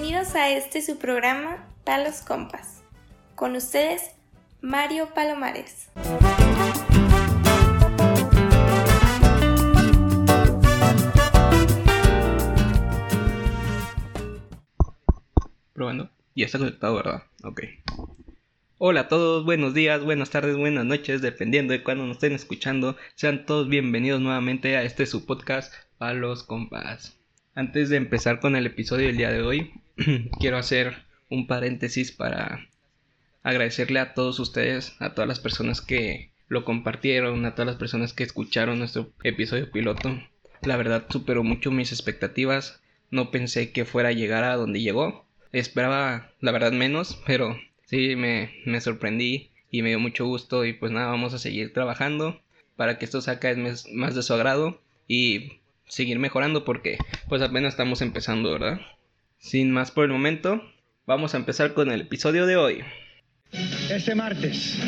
Bienvenidos a este su programa Palos Compas. Con ustedes, Mario Palomares. Probando. Ya está conectado, ¿verdad? Ok. Hola a todos, buenos días, buenas tardes, buenas noches, dependiendo de cuándo nos estén escuchando. Sean todos bienvenidos nuevamente a este su podcast Palos Compas. Antes de empezar con el episodio del día de hoy, quiero hacer un paréntesis para agradecerle a todos ustedes, a todas las personas que lo compartieron, a todas las personas que escucharon nuestro episodio piloto. La verdad superó mucho mis expectativas. No pensé que fuera a llegar a donde llegó. Esperaba, la verdad, menos, pero sí me, me sorprendí y me dio mucho gusto. Y pues nada, vamos a seguir trabajando para que esto saque más de su agrado y seguir mejorando porque pues apenas estamos empezando, ¿verdad? Sin más por el momento, vamos a empezar con el episodio de hoy. Este martes,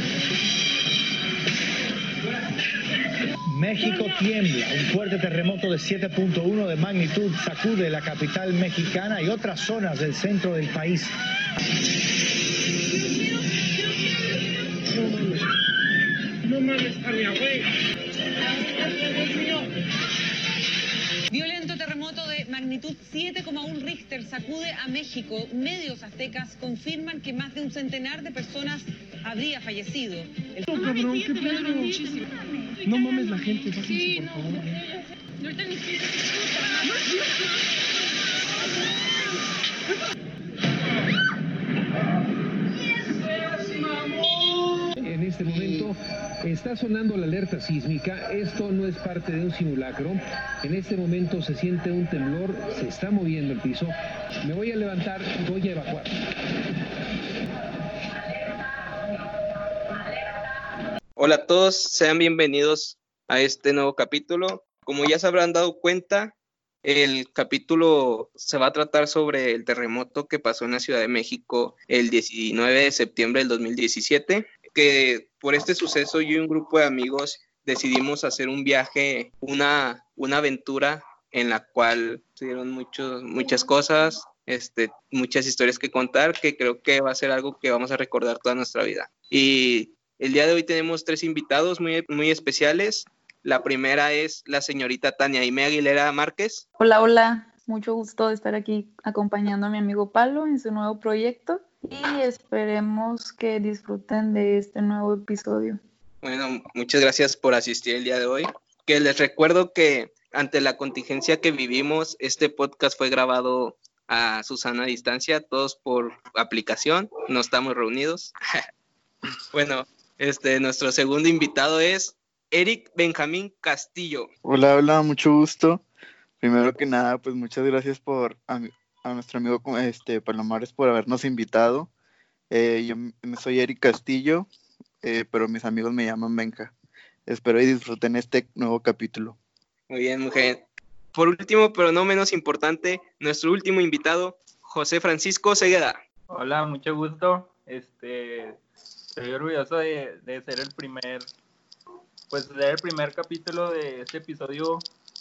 México tiembla. Un fuerte terremoto de 7.1 de magnitud sacude la capital mexicana y otras zonas del centro del país. No mames, a mi abuela. Magnitud 7,1 Richter sacude a México. Medios aztecas confirman que más de un centenar de personas habría fallecido. El... No, cabrón, qué pedo. No mames la gente, sí, por favor. Ahorita ni En este momento está sonando la alerta sísmica. Esto no es parte de un simulacro. En este momento se siente un temblor, se está moviendo el piso. Me voy a levantar y voy a evacuar. Hola a todos, sean bienvenidos a este nuevo capítulo. Como ya se habrán dado cuenta, el capítulo se va a tratar sobre el terremoto que pasó en la Ciudad de México el 19 de septiembre del 2017, que por este suceso yo y un grupo de amigos decidimos hacer un viaje, una, una aventura en la cual se dieron muchos, muchas cosas, este, muchas historias que contar, que creo que va a ser algo que vamos a recordar toda nuestra vida. Y el día de hoy tenemos tres invitados muy, muy especiales. La primera es la señorita Tania Ime Aguilera Márquez. Hola, hola. Mucho gusto de estar aquí acompañando a mi amigo Pablo en su nuevo proyecto y esperemos que disfruten de este nuevo episodio. Bueno, muchas gracias por asistir el día de hoy. Que les recuerdo que ante la contingencia que vivimos, este podcast fue grabado a Susana distancia, todos por aplicación, no estamos reunidos. bueno, este, nuestro segundo invitado es Eric Benjamín Castillo. Hola, hola, mucho gusto. Primero que nada, pues muchas gracias por a, nuestro amigo este, Palomares por habernos invitado. Eh, yo soy Eric Castillo, eh, pero mis amigos me llaman Benja. Espero y disfruten este nuevo capítulo. Muy bien, mujer. Por último, pero no menos importante, nuestro último invitado, José Francisco Segueda. Hola, mucho gusto. Este, estoy orgulloso de, de, ser el primer, pues ser el primer capítulo de este episodio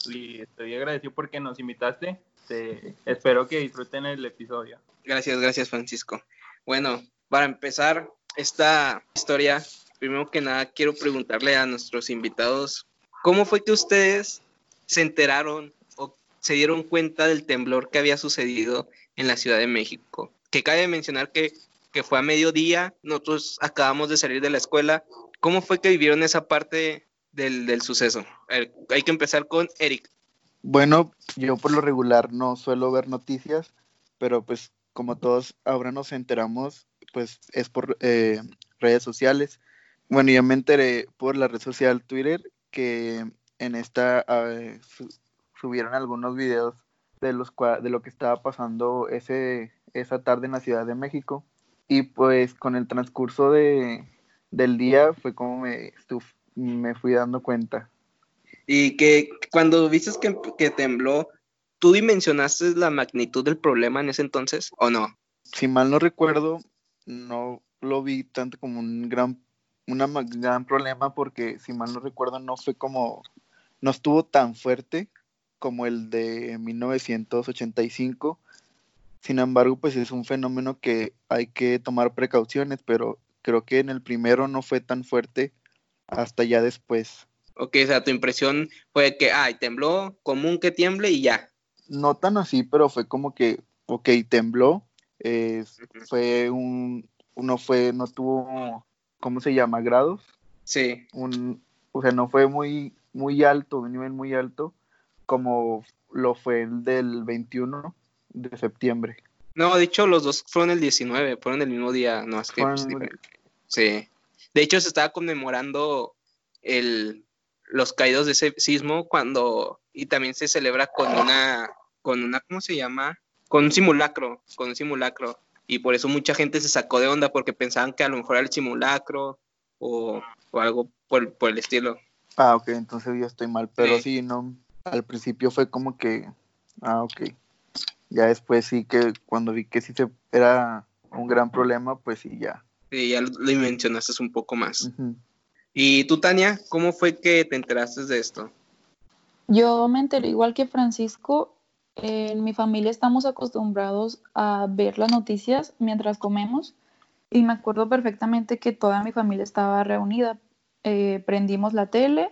y estoy agradecido porque nos invitaste. Este, espero que disfruten el episodio. Gracias, gracias Francisco. Bueno, para empezar esta historia, primero que nada quiero preguntarle a nuestros invitados, ¿cómo fue que ustedes se enteraron o se dieron cuenta del temblor que había sucedido en la Ciudad de México? Que cabe mencionar que que fue a mediodía, nosotros acabamos de salir de la escuela. ¿Cómo fue que vivieron esa parte del, del suceso? Hay que empezar con Eric. Bueno, yo por lo regular no suelo ver noticias, pero pues como todos ahora nos enteramos, pues es por eh, redes sociales. Bueno, yo me enteré por la red social Twitter que en esta su subieron algunos videos de, los de lo que estaba pasando ese, esa tarde en la Ciudad de México. Y pues con el transcurso de, del día fue como me, me fui dando cuenta. Y que cuando viste que, que tembló, ¿tú dimensionaste la magnitud del problema en ese entonces o no? Si mal no recuerdo, no lo vi tanto como un gran, una gran problema porque si mal no recuerdo no fue como, no estuvo tan fuerte como el de 1985, Sin embargo, pues es un fenómeno que hay que tomar precauciones, pero creo que en el primero no fue tan fuerte hasta ya después. Ok, o sea, tu impresión fue que, ay, tembló, común que tiemble y ya. No tan así, pero fue como que, ok, tembló, eh, fue un, uno fue, no tuvo, ¿cómo se llama? Grados. Sí. Un, o sea, no fue muy, muy alto, un nivel muy alto, como lo fue el del 21 de septiembre. No, de hecho, los dos fueron el 19, fueron el mismo día, no es que. Pues, sí. De hecho, se estaba conmemorando el, los caídos de ese sismo cuando. Y también se celebra con una. Con una, ¿cómo se llama? Con un simulacro. Con un simulacro. Y por eso mucha gente se sacó de onda porque pensaban que a lo mejor era el simulacro o, o algo por, por, el estilo. Ah, ok, entonces yo estoy mal. Pero sí. sí, no. Al principio fue como que. Ah, ok. Ya después sí que cuando vi que sí se, era un gran problema, pues sí, ya. Ya lo, mencionaste un poco más. ¿Y tú, Tania, cómo fue que te enteraste de esto? Yo me enteré igual que Francisco. En mi familia estamos acostumbrados a ver las noticias mientras comemos y me acuerdo perfectamente que toda mi familia estaba reunida. Eh, prendimos la tele,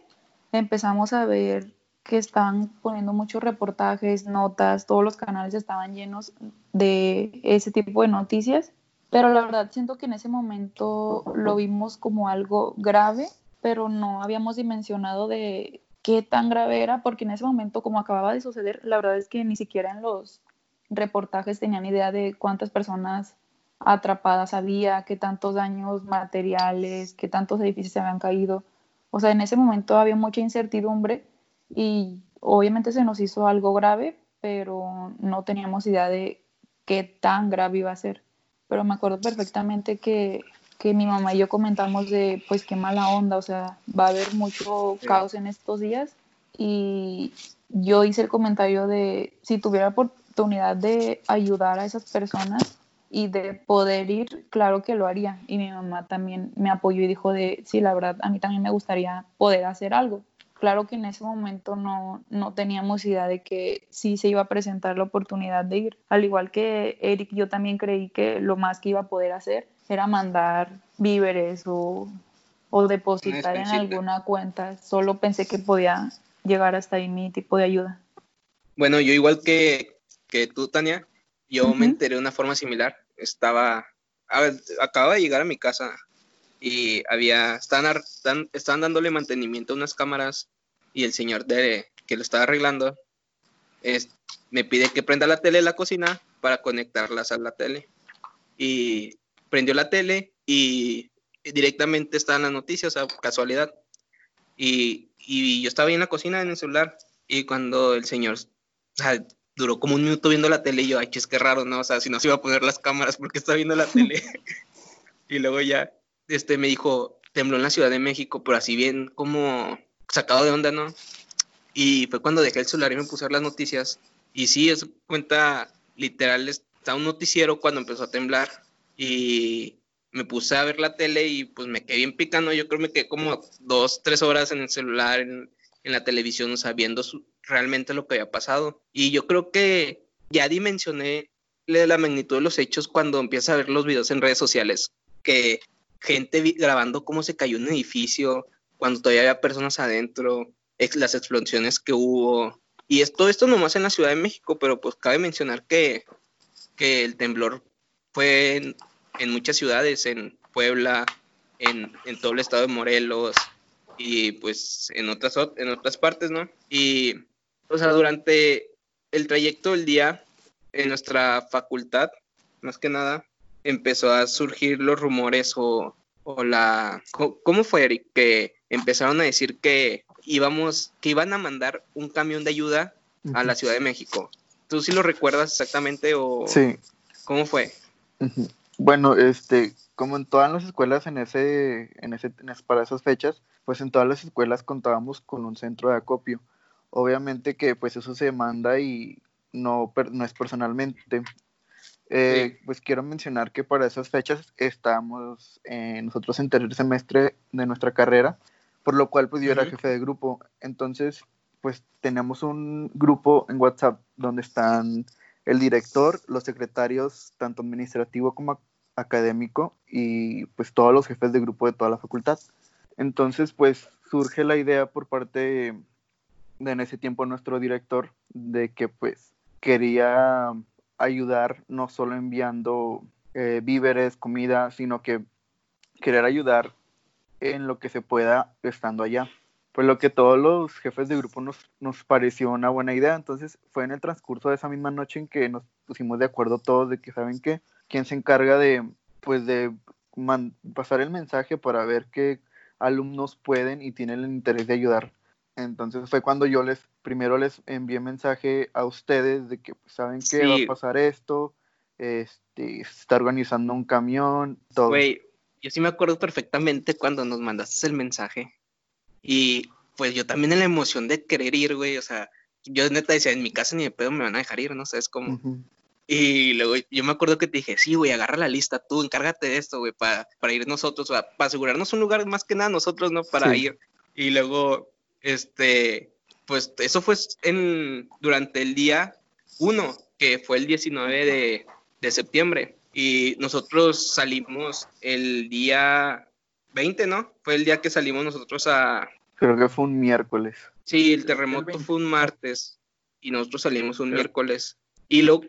empezamos a ver que estaban poniendo muchos reportajes, notas, todos los canales estaban llenos de ese tipo de noticias, pero la verdad siento que en ese momento lo vimos como algo grave, pero no habíamos dimensionado de qué tan grave era, porque en ese momento, como acababa de suceder, la verdad es que ni siquiera en los reportajes tenían idea de cuántas personas atrapadas había, qué tantos daños materiales, qué tantos edificios se habían caído. O sea, en ese momento había mucha incertidumbre y obviamente se nos hizo algo grave, pero no teníamos idea de qué tan grave iba a ser. Pero me acuerdo perfectamente que, que mi mamá y yo comentamos de, pues qué mala onda, o sea, va a haber mucho caos en estos días. Y yo hice el comentario de, si tuviera oportunidad de ayudar a esas personas y de poder ir, claro que lo haría. Y mi mamá también me apoyó y dijo de, sí, la verdad, a mí también me gustaría poder hacer algo. Claro que en ese momento no, no teníamos idea de que sí se iba a presentar la oportunidad de ir. Al igual que Eric, yo también creí que lo más que iba a poder hacer era mandar víveres o, o depositar en alguna cuenta. Solo pensé que podía llegar hasta ahí mi tipo de ayuda. Bueno, yo igual que, que tú, Tania, yo me enteré de una forma similar. Estaba, a ver, acababa de llegar a mi casa y había, estaban, estaban dándole mantenimiento a unas cámaras y el señor de, que lo estaba arreglando es, me pide que prenda la tele en la cocina para conectarlas a la tele. Y prendió la tele y directamente estaban las noticias, o sea, casualidad. Y, y, yo estaba ahí en la cocina en el celular y cuando el señor, o sea, duró como un minuto viendo la tele y yo, ay, es que raro, ¿no? O sea, si no se iba a poner las cámaras porque está viendo la tele. y luego ya este, me dijo, tembló en la Ciudad de México, pero así bien como sacado de onda, ¿no? Y fue cuando dejé el celular y me puse a ver las noticias. Y sí, es cuenta literal, está un noticiero cuando empezó a temblar. Y me puse a ver la tele y pues me quedé bien picando. Yo creo que me quedé como dos, tres horas en el celular, en, la televisión, sabiendo realmente lo que había pasado. Y yo creo que ya dimensioné la magnitud de los hechos cuando empieza a ver los videos en redes sociales. Que gente grabando cómo se cayó un edificio, cuando todavía había personas adentro, las explosiones que hubo. Y es, todo esto nomás en la Ciudad de México, pero pues cabe mencionar que, que el temblor fue en, muchas ciudades, en Puebla, en, en, todo el estado de Morelos y pues en otras, en otras partes, ¿no? Y, o sea, durante el trayecto del día en nuestra facultad, más que nada, empezó a surgir los rumores o, la... ¿Cómo fue, Eric? Que empezaron a decir que íbamos, que iban a mandar un camión de ayuda a la Ciudad de México. ¿Tú sí lo recuerdas exactamente o sí. cómo fue? Bueno, este, como en todas las escuelas en ese, en ese, para esas fechas, pues en todas las escuelas contábamos con un centro de acopio. Obviamente que pues eso se manda y no, no es personalmente, eh, pues quiero mencionar que para esas fechas estamos eh, nosotros en tercer semestre de nuestra carrera, por lo cual pues yo era jefe de grupo. Entonces, pues tenemos un grupo en WhatsApp donde están el director, los secretarios, tanto administrativo como académico, y pues todos los jefes de grupo de toda la facultad. Entonces, pues surge la idea por parte de, en ese tiempo nuestro director de que pues quería ayudar no solo enviando eh, víveres, comida, sino que querer ayudar en lo que se pueda estando allá. Pues lo que todos los jefes de grupo nos, nos pareció una buena idea. Entonces fue en el transcurso de esa misma noche en que nos pusimos de acuerdo todos de que saben que quién se encarga de pues de pasar el mensaje para ver qué alumnos pueden y tienen el interés de ayudar. Entonces fue cuando yo les primero les envié mensaje a ustedes de que pues, saben que va a pasar esto, este, se está organizando un camión, todo. Güey, yo sí me acuerdo perfectamente cuando nos mandaste el mensaje. Y pues yo también en la emoción de querer ir, güey, o sea, yo neta decía, en mi casa ni de pedo me van a dejar ir, no sé, es como... Y luego yo me acuerdo que te dije, sí, güey, agarra la lista, tú encárgate de esto, güey, para, para ir nosotros, o sea, para asegurarnos un lugar más que nada nosotros, ¿no? Para ir. Y luego, este, pues eso fue en, durante el día 1, que fue el 19 de, de septiembre. Y nosotros salimos el día 20, ¿no? Fue el día que salimos nosotros a... Creo que fue un miércoles. Sí, el terremoto fue un martes y nosotros salimos un miércoles. Y luego,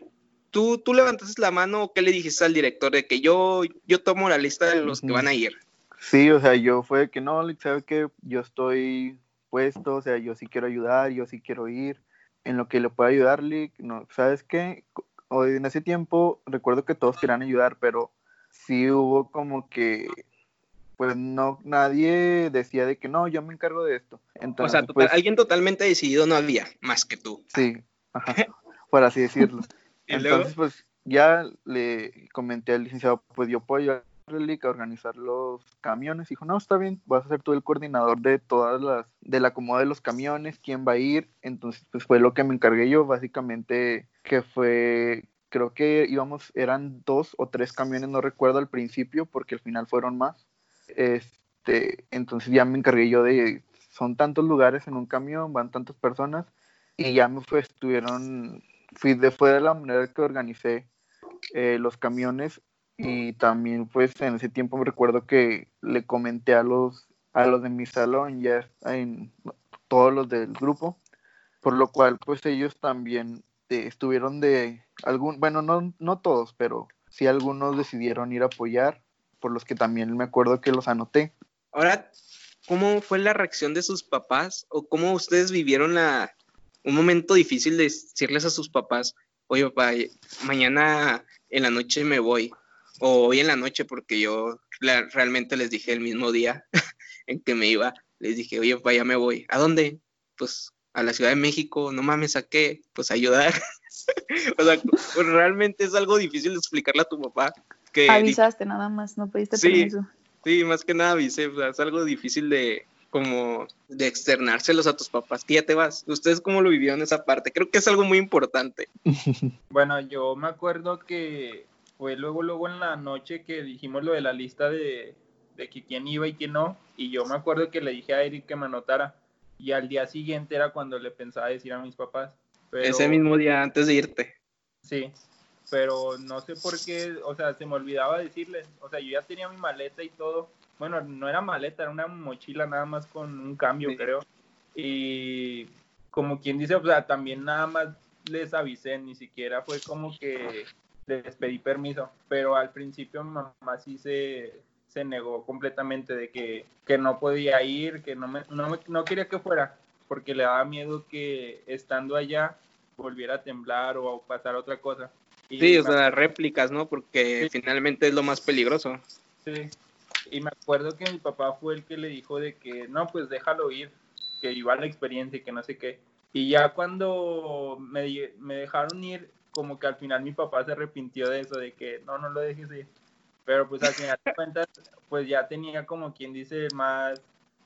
¿tú, ¿tú levantaste la mano o qué le dijiste al director de que yo, yo tomo la lista de los que van a ir? Sí, o sea, yo fue que no, ¿sabes que Yo estoy puesto, o sea, yo sí quiero ayudar, yo sí quiero ir en lo que le pueda ayudarle, no, ¿sabes qué? hoy en ese tiempo recuerdo que todos querían ayudar, pero sí hubo como que pues no nadie decía de que no, yo me encargo de esto. Entonces, o sea, pues alguien totalmente decidido no había, más que tú. Sí, ajá, por así decirlo. Entonces, pues ya le comenté al licenciado, pues yo puedo ayudar a organizar los camiones. Dijo, no, está bien, vas a ser tú el coordinador de todas las, del acomodo de los camiones, quién va a ir. Entonces, pues fue lo que me encargué yo, básicamente, que fue, creo que íbamos, eran dos o tres camiones, no recuerdo al principio, porque al final fueron más. Este, entonces ya me encargué yo de, son tantos lugares en un camión, van tantas personas, y ya me fue, estuvieron, fui de, de la manera que organicé eh, los camiones y también pues en ese tiempo me recuerdo que le comenté a los a los de mi salón ya en todos los del grupo por lo cual pues ellos también eh, estuvieron de algún bueno no no todos pero sí algunos decidieron ir a apoyar por los que también me acuerdo que los anoté. Ahora cómo fue la reacción de sus papás o cómo ustedes vivieron la un momento difícil de decirles a sus papás oye papá mañana en la noche me voy o hoy en la noche, porque yo realmente les dije el mismo día en que me iba, les dije, oye, vaya, me voy. ¿A dónde? Pues a la Ciudad de México, no mames, ¿a qué? Pues ayudar. o sea, pues, realmente es algo difícil de explicarle a tu papá. Que Avisaste nada más, no pediste sí, permiso. Sí, más que nada avisé, o sea, es algo difícil de como de externárselos a tus papás, que ya te vas. ¿Ustedes cómo lo vivieron esa parte? Creo que es algo muy importante. Bueno, yo me acuerdo que fue luego, luego en la noche que dijimos lo de la lista de, de que quién iba y quién no, y yo me acuerdo que le dije a Eric que me anotara, y al día siguiente era cuando le pensaba decir a mis papás. Ese mismo día antes de irte. Sí, pero no sé por qué, o sea, se me olvidaba decirles, o sea, yo ya tenía mi maleta y todo, bueno, no era maleta, era una mochila nada más con un cambio, creo, y como quien dice, o sea, también nada más les avisé, ni siquiera fue como que les pedí permiso, pero al principio mi mamá sí se, se negó completamente de que, que, no podía ir, que no, me, no, no, quería que fuera, porque le daba miedo que estando allá volviera a temblar o pasar otra cosa. sí, o sea, réplicas, ¿no? Porque finalmente es lo más peligroso. Sí, y me acuerdo que mi papá fue el que le dijo de que, no, pues déjalo ir, que iba a la experiencia y que no sé qué. Y ya cuando me, me dejaron ir, como que al final mi papá se arrepintió de eso, de que no, no lo dejes ir. Pero pues al final de cuentas, pues ya tenía como quien dice más,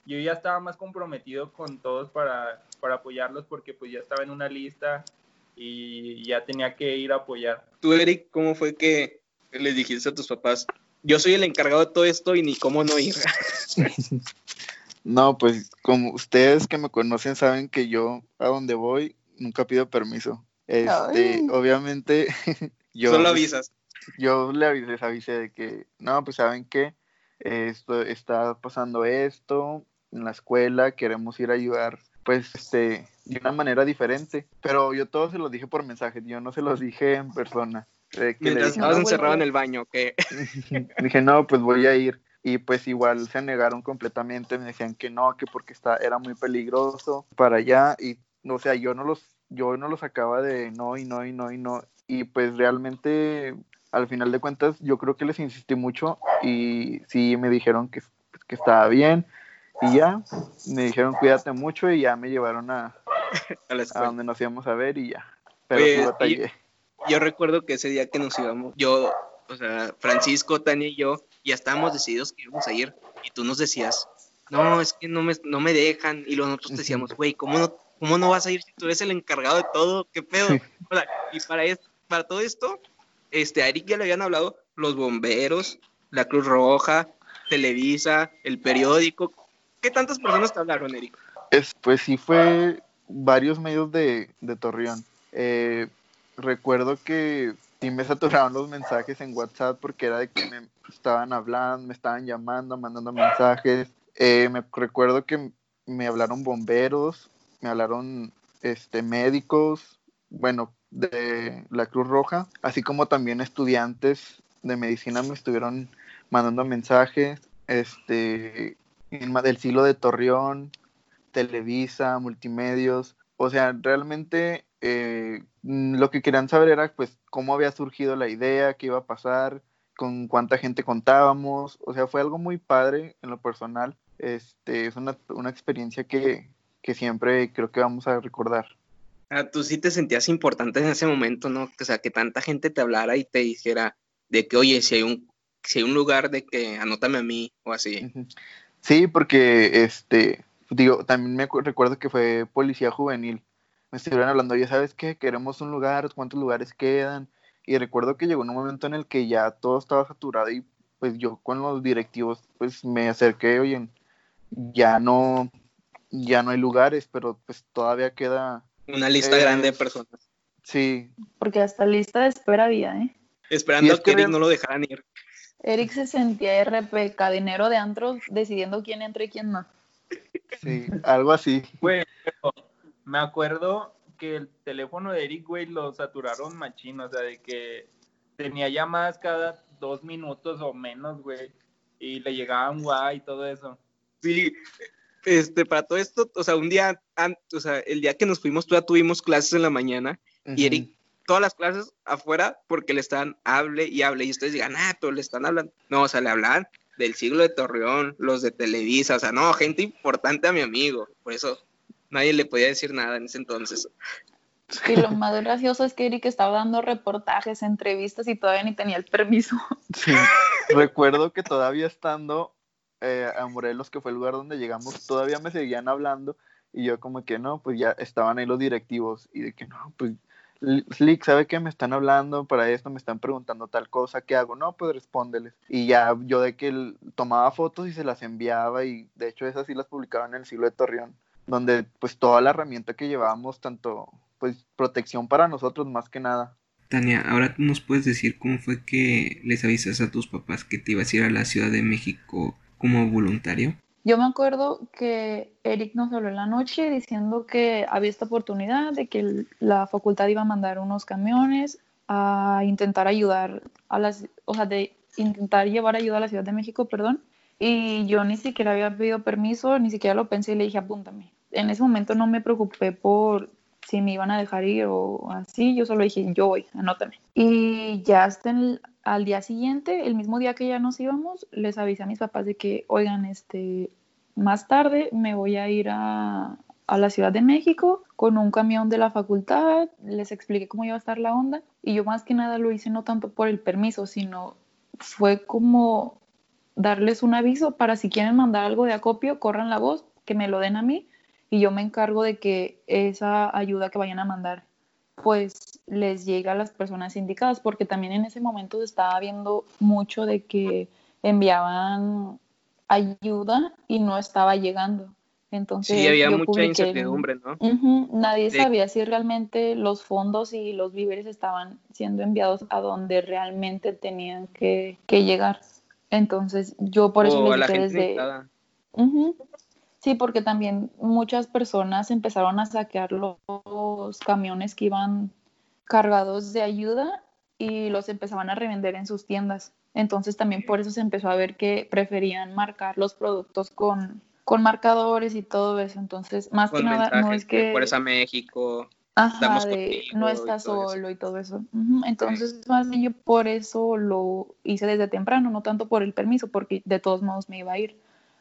yo ya estaba más comprometido con todos para, para apoyarlos porque pues ya estaba en una lista y ya tenía que ir a apoyar. Tú, Eric, ¿cómo fue que les dijiste a tus papás? Yo soy el encargado de todo esto y ni cómo no ir. no, pues como ustedes que me conocen saben que yo a donde voy nunca pido permiso. Este, obviamente, yo. Solo avisas. Yo les avisé de que, no, pues saben que esto está pasando esto en la escuela, queremos ir a ayudar, pues, este, de una manera diferente. Pero yo todo se lo dije por mensaje, yo no se los dije en persona. Mientras estabas encerrado en el baño, ¿qué? dije, no, pues voy a ir y pues igual se negaron completamente, me decían que no, que porque está, era muy peligroso para allá y o sea, yo no los yo no los acaba de no y no y no y no y pues realmente al final de cuentas yo creo que les insistí mucho y sí me dijeron que, que estaba bien y ya me dijeron cuídate mucho y ya me llevaron a, a, donde nos íbamos a ver y ya. Pero yo, yo recuerdo que ese día que nos íbamos, yo o sea, Francisco, Tania y yo ya estábamos decididos que íbamos a ir y tú nos decías, no, es que no me, no me dejan y nosotros decíamos, güey, ¿cómo no, ¿cómo no vas a ir si tú eres el encargado de todo? ¿Qué pedo? y para, para todo esto, este, a Eric ya le habían hablado los bomberos, la Cruz Roja, Televisa, el periódico. ¿Qué tantas personas te hablaron, Eric? Es, pues sí fue varios medios de, de Torreón. Eh, recuerdo que sí me saturaron los mensajes en WhatsApp porque era de que me estaban hablando, me estaban llamando, mandando mensajes. Eh, me recuerdo que me hablaron bomberos, me hablaron este, médicos, bueno, de la Cruz Roja, así como también estudiantes de medicina me estuvieron mandando mensajes, este, del siglo de Torreón, Televisa, Multimedios, o sea, realmente eh, lo que querían saber era pues cómo había surgido la idea, qué iba a pasar, con cuánta gente contábamos, o sea, fue algo muy padre en lo personal, este, es una, experiencia que, siempre creo que vamos a recordar. Ah, tú sí te sentías importante en ese momento, ¿no? O sea, que tanta gente te hablara y te dijera de que, oye, si hay un, si hay un lugar de que anótame a mí o así. Sí, porque, este, digo, también me recuerdo que fue policía juvenil me estuvieron hablando, ya sabes que queremos un lugar, cuántos lugares quedan. Y recuerdo que llegó un momento en el que ya todo estaba saturado y pues yo con los directivos pues me acerqué, oye, ya no, ya no hay lugares, pero pues todavía queda... Una lista grande de personas. Sí. Porque hasta lista de espera había, ¿eh? Esperando que, Eric no lo dejaran ir. Eric se sentía RP, cadinero de antros, decidiendo quién entra y quién no. Sí, algo así. Bueno, me acuerdo que el teléfono de Eric, güey, lo saturaron machín, o sea, de que tenía llamadas cada dos minutos o menos, güey, y le llegaban guay y todo eso. Sí, este, para todo esto, o sea, un día, o sea, el día que nos fuimos, todavía tuvimos clases en la mañana, y Eric, todas las clases afuera, porque le están, hable y hable, y ustedes digan, ah, pero le están hablando. No, o sea, le hablan del siglo de Torreón, los de Televisa, o sea, no, gente importante a mi amigo, por eso nadie le podía decir nada en ese entonces. Y lo más gracioso es que Eric estaba dando reportajes, entrevistas y todavía ni tenía el permiso. Sí, recuerdo que todavía estando eh, a Morelos, que fue el lugar donde llegamos, todavía me seguían hablando y yo como que no, pues ya estaban ahí los directivos y de que no, pues Slick, ¿sabe qué? Me están hablando para esto, me están preguntando tal cosa, ¿qué hago? No, pues respóndeles. Y ya yo de que tomaba fotos y se las enviaba y de hecho esas sí las publicaba en el siglo de Torreón donde pues toda la herramienta que llevábamos, tanto pues protección para nosotros más que nada. Tania, ahora nos puedes decir cómo fue que les avisas a tus papás que te ibas a ir a la Ciudad de México como voluntario. Yo me acuerdo que Eric nos habló en la noche diciendo que había esta oportunidad de que la facultad iba a mandar unos camiones a intentar ayudar a las, o sea, de intentar llevar ayuda a la Ciudad de México, perdón. Y yo ni siquiera había pedido permiso, ni siquiera lo pensé y le dije, apúntame en ese momento no me preocupé por si me iban a dejar ir o así, yo solo dije, yo voy, anótame. Y ya hasta al día siguiente, el mismo día que ya nos íbamos, les avisé a mis papás de que, oigan, este, más tarde me voy a ir a, a la Ciudad de México con un camión de la facultad, les expliqué cómo iba a estar la onda y yo más que nada lo hice no tanto por el permiso, sino fue como darles un aviso para si quieren mandar algo de acopio, corran la voz, que me lo den a mí y yo me encargo de que esa ayuda que vayan a mandar pues les llegue a las personas indicadas, porque también en ese momento se estaba viendo mucho de que enviaban ayuda y no estaba llegando. Entonces, sí, había yo mucha incertidumbre, ¿no? Nadie De- sabía si realmente los fondos y los víveres estaban siendo enviados a donde realmente tenían que, que llegar. Entonces, yo por eso o a les dije desde... Sí, porque también muchas personas empezaron a saquear lo- los camiones que iban cargados de ayuda y los empezaban a revender en sus tiendas. Entonces también por eso se empezó a ver que preferían marcar los productos con, con marcadores y todo eso. Entonces, más Con que nada, no es que... Fuerza México. Ajá, de no estás eso. solo y todo eso. Entonces, más bien yo por eso lo hice desde temprano, no tanto por el permiso, porque de todos modos me iba a ir.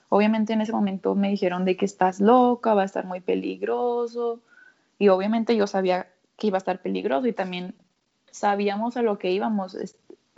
Obviamente en ese momento me dijeron de que estás loca, va a estar muy peligroso. Y obviamente yo sabía que iba a estar peligroso y también sabíamos a lo que íbamos.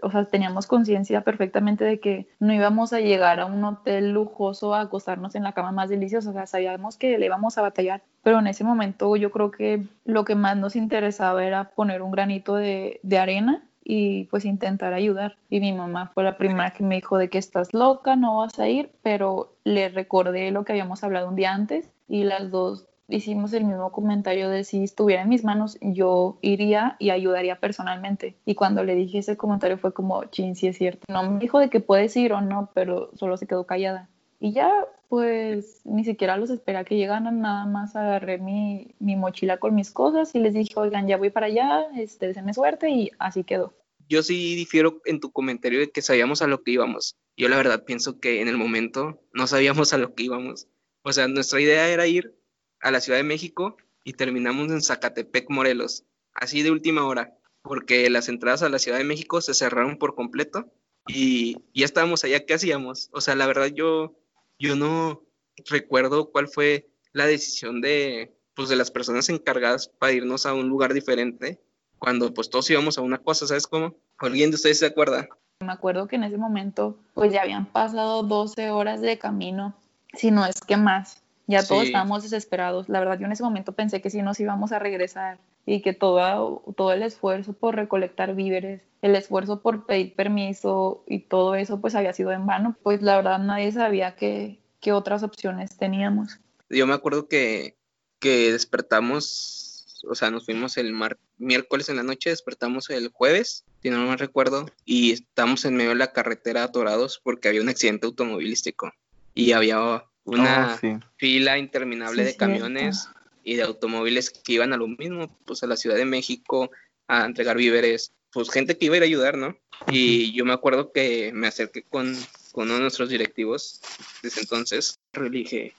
O sea, teníamos conciencia perfectamente de que no íbamos a llegar a un hotel lujoso a acostarnos en la cama más deliciosa. O sea, sabíamos que le íbamos a batallar. Pero en ese momento yo creo que lo que más nos interesaba era poner un granito de, de arena y pues intentar ayudar. Y mi mamá fue la primera que me dijo de que estás loca, no vas a ir, pero le recordé lo que habíamos hablado un día antes y las dos hicimos el mismo comentario de si estuviera en mis manos, yo iría y ayudaría personalmente. Y cuando le dije ese comentario fue como, chin, sí es cierto. No me dijo de que puedes ir o no, pero solo se quedó callada. Y ya, pues, ni siquiera los esperé a que llegaran, nada más agarré mi, mi mochila con mis cosas y les dije, oigan, ya voy para allá, este, deseenme suerte y así quedó. Yo sí difiero en tu comentario de que sabíamos a lo que íbamos. Yo la verdad pienso que en el momento no sabíamos a lo que íbamos. O sea, nuestra idea era ir a la Ciudad de México y terminamos en Zacatepec, Morelos, así de última hora, porque las entradas a la Ciudad de México se cerraron por completo y ya estábamos allá, ¿qué hacíamos? O sea, la verdad yo, yo no recuerdo cuál fue la decisión de, pues, de las personas encargadas para irnos a un lugar diferente, cuando pues todos íbamos a una cosa, ¿sabes cómo? ¿Alguien de ustedes se acuerda? Me acuerdo que en ese momento, pues ya habían pasado 12 horas de camino, si no es que más. Ya todos Sí. estábamos desesperados. La verdad, yo en ese momento pensé que sí nos íbamos a regresar y que todo, todo el esfuerzo por recolectar víveres, el esfuerzo por pedir permiso y todo eso, pues había sido en vano. Pues la verdad, nadie sabía qué, qué otras opciones teníamos. Yo me acuerdo que, que despertamos, o sea, nos fuimos el mar- miércoles en la noche, despertamos el jueves, si no me recuerdo, y estamos en medio de la carretera atorados porque había un accidente automovilístico y había una Oh, sí. fila interminable Sí, de cierto. camiones y de automóviles que iban a lo mismo, pues a la Ciudad de México a entregar víveres, pues gente que iba a ir a ayudar, ¿no? Y yo me acuerdo que me acerqué con, con uno de nuestros directivos desde entonces, y le dije,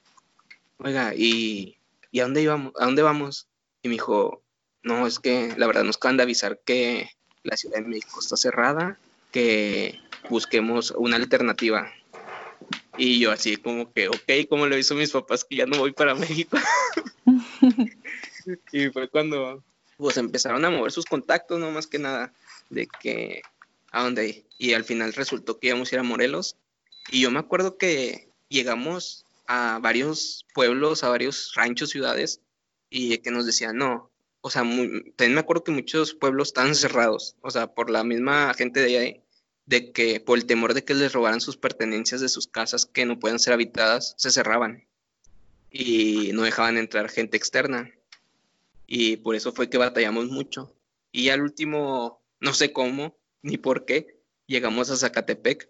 oiga, ¿y, ¿y a dónde íbamos? ¿A dónde vamos? Y me dijo, no, es que la verdad nos acaban de avisar que la Ciudad de México está cerrada, que busquemos una alternativa. Y yo así como que, ok, como lo hizo mis papás, que ya no voy para México. y fue cuando pues empezaron a mover sus contactos, no más que nada, de que a dónde. Y al final resultó que íbamos a ir a Morelos. Y yo me acuerdo que llegamos a varios pueblos, a varios ranchos, ciudades, y que nos decían, no, o sea, muy- también me acuerdo que muchos pueblos estaban cerrados, o sea, por la misma gente de ahí, de que por el temor de que les robaran sus pertenencias de sus casas que no puedan ser habitadas, se cerraban y no dejaban entrar gente externa. Y por eso fue que batallamos mucho. Y al último, no sé cómo ni por qué, llegamos a Zacatepec.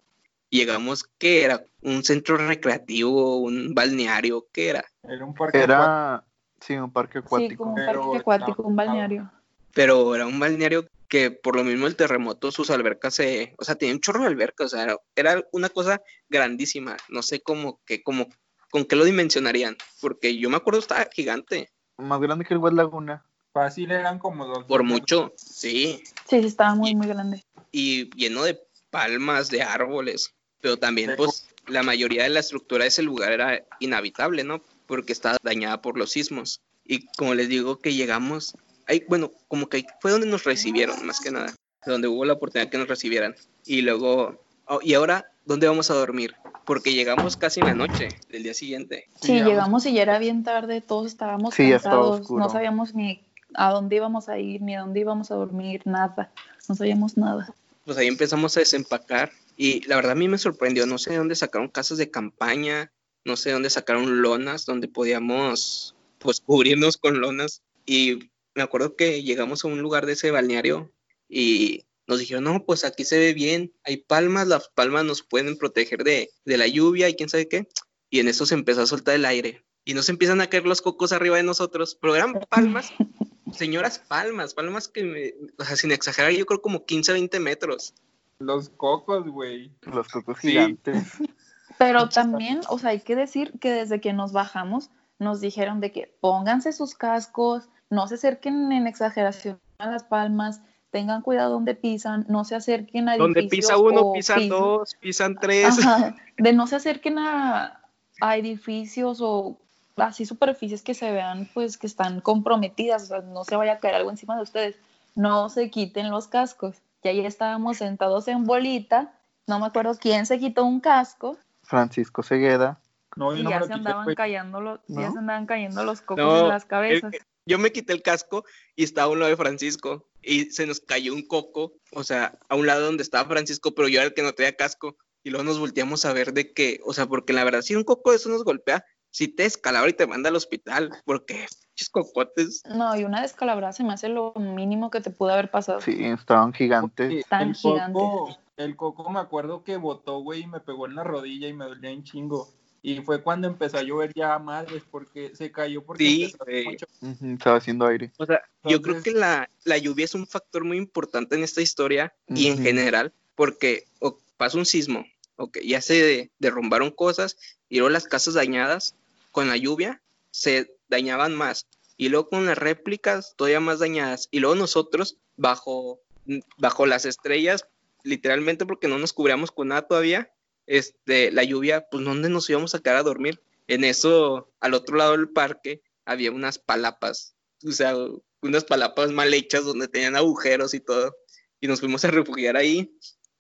Llegamos, ¿qué era? ¿Un centro recreativo? ¿Un balneario? ¿Qué era? Era un parque acuático. Era, sí, un parque Sí, acuático. como un Pero parque acuático, un balneario. Pero era un balneario que por lo mismo el terremoto, sus albercas se, o sea, tenía un chorro de albercas, o sea, era, era una cosa grandísima, no sé cómo que, cómo, con qué lo dimensionarían, porque yo me acuerdo estaba gigante, Más grande que el West Laguna. Fácil eran como dos. por mucho, sí, Sí, sí, estaba muy, muy grande. y lleno de palmas, de árboles, pero también, pues, la mayoría de la estructura de ese lugar era inhabitable, ¿no? Porque estaba dañada por los sismos, y como les digo que llegamos, ahí, bueno, como que ahí fue donde nos recibieron, más que nada, donde hubo la oportunidad que nos recibieran. Y luego, oh, ¿y ahora dónde vamos a dormir? Porque llegamos casi en la noche del día siguiente. Sí, llegamos- llegamos y ya era bien tarde, todos estábamos Sí, ya estaba cansados, oscuro. no sabíamos ni a dónde íbamos a ir, ni a dónde íbamos a dormir, nada, no sabíamos nada. Pues ahí empezamos a desempacar y la verdad a mí me sorprendió, no sé de dónde sacaron casas de campaña, no sé dónde sacaron lonas donde podíamos pues cubrirnos con lonas y me acuerdo que llegamos a un lugar de ese balneario y nos dijeron, no, pues aquí se ve bien, hay palmas, las palmas nos pueden proteger de, de la lluvia y quién sabe qué. Y en eso se empezó a soltar el aire y nos empiezan a caer los cocos arriba de nosotros, pero eran palmas, señoras palmas, palmas que, me, o sea, sin exagerar, yo creo como 15, 20 metros. Los cocos, güey. Los cocos gigantes. Pero también, o sea, hay que decir que desde que nos bajamos, nos dijeron de que pónganse sus cascos, no se acerquen en exageración a las palmas, tengan cuidado donde pisan, no se acerquen a edificios. Donde pisa uno, pisan dos, pisan tres. Ajá, de no se acerquen a, a edificios o así superficies que se vean pues que están comprometidas, o sea, no se vaya a caer algo encima de ustedes, no se quiten los cascos. Y ahí estábamos sentados en bolita, no me acuerdo quién se quitó un casco. Francisco Segueda. No, y no ya se, andaban cayendo los, ya se andaban cayendo los cocos No, en las cabezas. el- yo me quité el casco y estaba uno de Francisco y se nos cayó un coco, o sea, a un lado donde estaba Francisco, pero yo era el que no tenía casco y luego nos volteamos a ver de que, o sea, porque la verdad, si un coco de eso nos golpea, si te escalabra y te manda al hospital, porque pinches cocotes. No, y una descalabrada se me hace lo mínimo que te pudo haber pasado. Sí, estaban gigantes. El gigantes. coco, el coco me acuerdo que botó, güey, y me pegó en la rodilla y me dolía un chingo. Y fue cuando empezó a llover ya a madres, porque se cayó porque Sí, mucho- Ujú, estaba haciendo aire. O sea, yo creo que la, la lluvia es un factor muy importante en esta historia y en general, porque o, pasa un sismo, ok, ya se derrumbaron cosas y luego las casas dañadas con la lluvia se dañaban más y luego con las réplicas todavía más dañadas y luego nosotros bajo, bajo las estrellas, literalmente porque no nos cubríamos con nada todavía, este, la lluvia, pues ¿dónde nos íbamos a quedar a dormir? En eso, al otro lado del parque, había unas palapas, o sea, unas palapas mal hechas donde tenían agujeros y todo. Y nos fuimos a refugiar ahí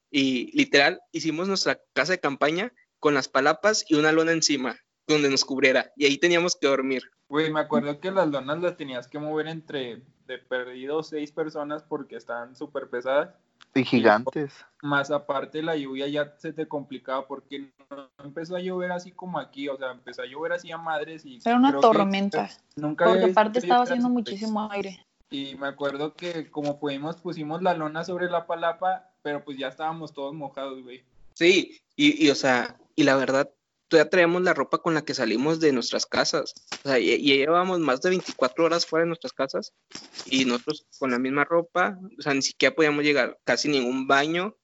y literal hicimos nuestra casa de campaña con las palapas y una lona encima donde nos cubriera y ahí teníamos que dormir. Güey, me acuerdo que las lonas las tenías que mover entre de perdido seis personas porque estaban súper pesadas. Y gigantes. Más aparte la lluvia ya se te complicaba porque no empezó a llover así como aquí, o sea, empezó a llover así a madres y Era una tormenta, nunca porque había visto aparte estaba haciendo muchísimo aire. Y me acuerdo que como pudimos pusimos la lona sobre la palapa, pero pues ya estábamos todos mojados, güey. Sí, y, y, o sea, y la verdad, todavía traíamos la ropa con la que salimos de nuestras casas. O sea, y, y llevábamos más de 24 horas fuera de nuestras casas y nosotros con la misma ropa, o sea, ni siquiera podíamos llegar casi ningún baño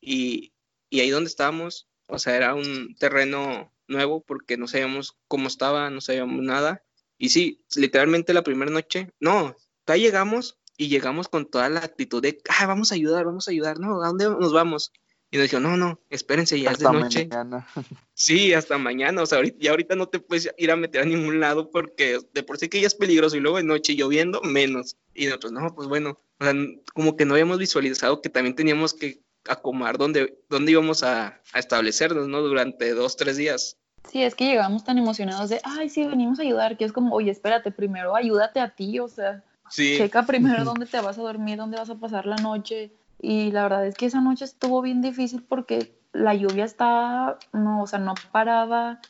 y, y ahí donde estábamos, o sea, era un terreno nuevo porque no sabíamos cómo estaba, no sabíamos nada. Y sí, literalmente la primera noche, no, todavía llegamos y llegamos con toda la actitud de, ah, vamos a ayudar, vamos a ayudar, no, ¿a dónde nos vamos? Y nos dijo, no, no, espérense, ya Hasta es de noche. mañana. Sí, hasta mañana. O sea, ahorita, ya ahorita no te puedes ir a meter a ningún lado porque de por sí que ya es peligroso y luego de noche lloviendo, menos. Y nosotros, no, pues bueno, o sea, como que no habíamos visualizado que también teníamos que acomodar dónde, dónde íbamos a, a establecernos, ¿no? Durante dos, tres días. Sí, es que llegamos tan emocionados de, ay, sí, venimos a ayudar, que es como, oye, espérate, primero ayúdate a ti, o sea, Sí, checa primero dónde te vas a dormir, dónde vas a pasar la noche. Y la verdad es que esa noche estuvo bien difícil porque la lluvia estaba, no, o sea, no paraba,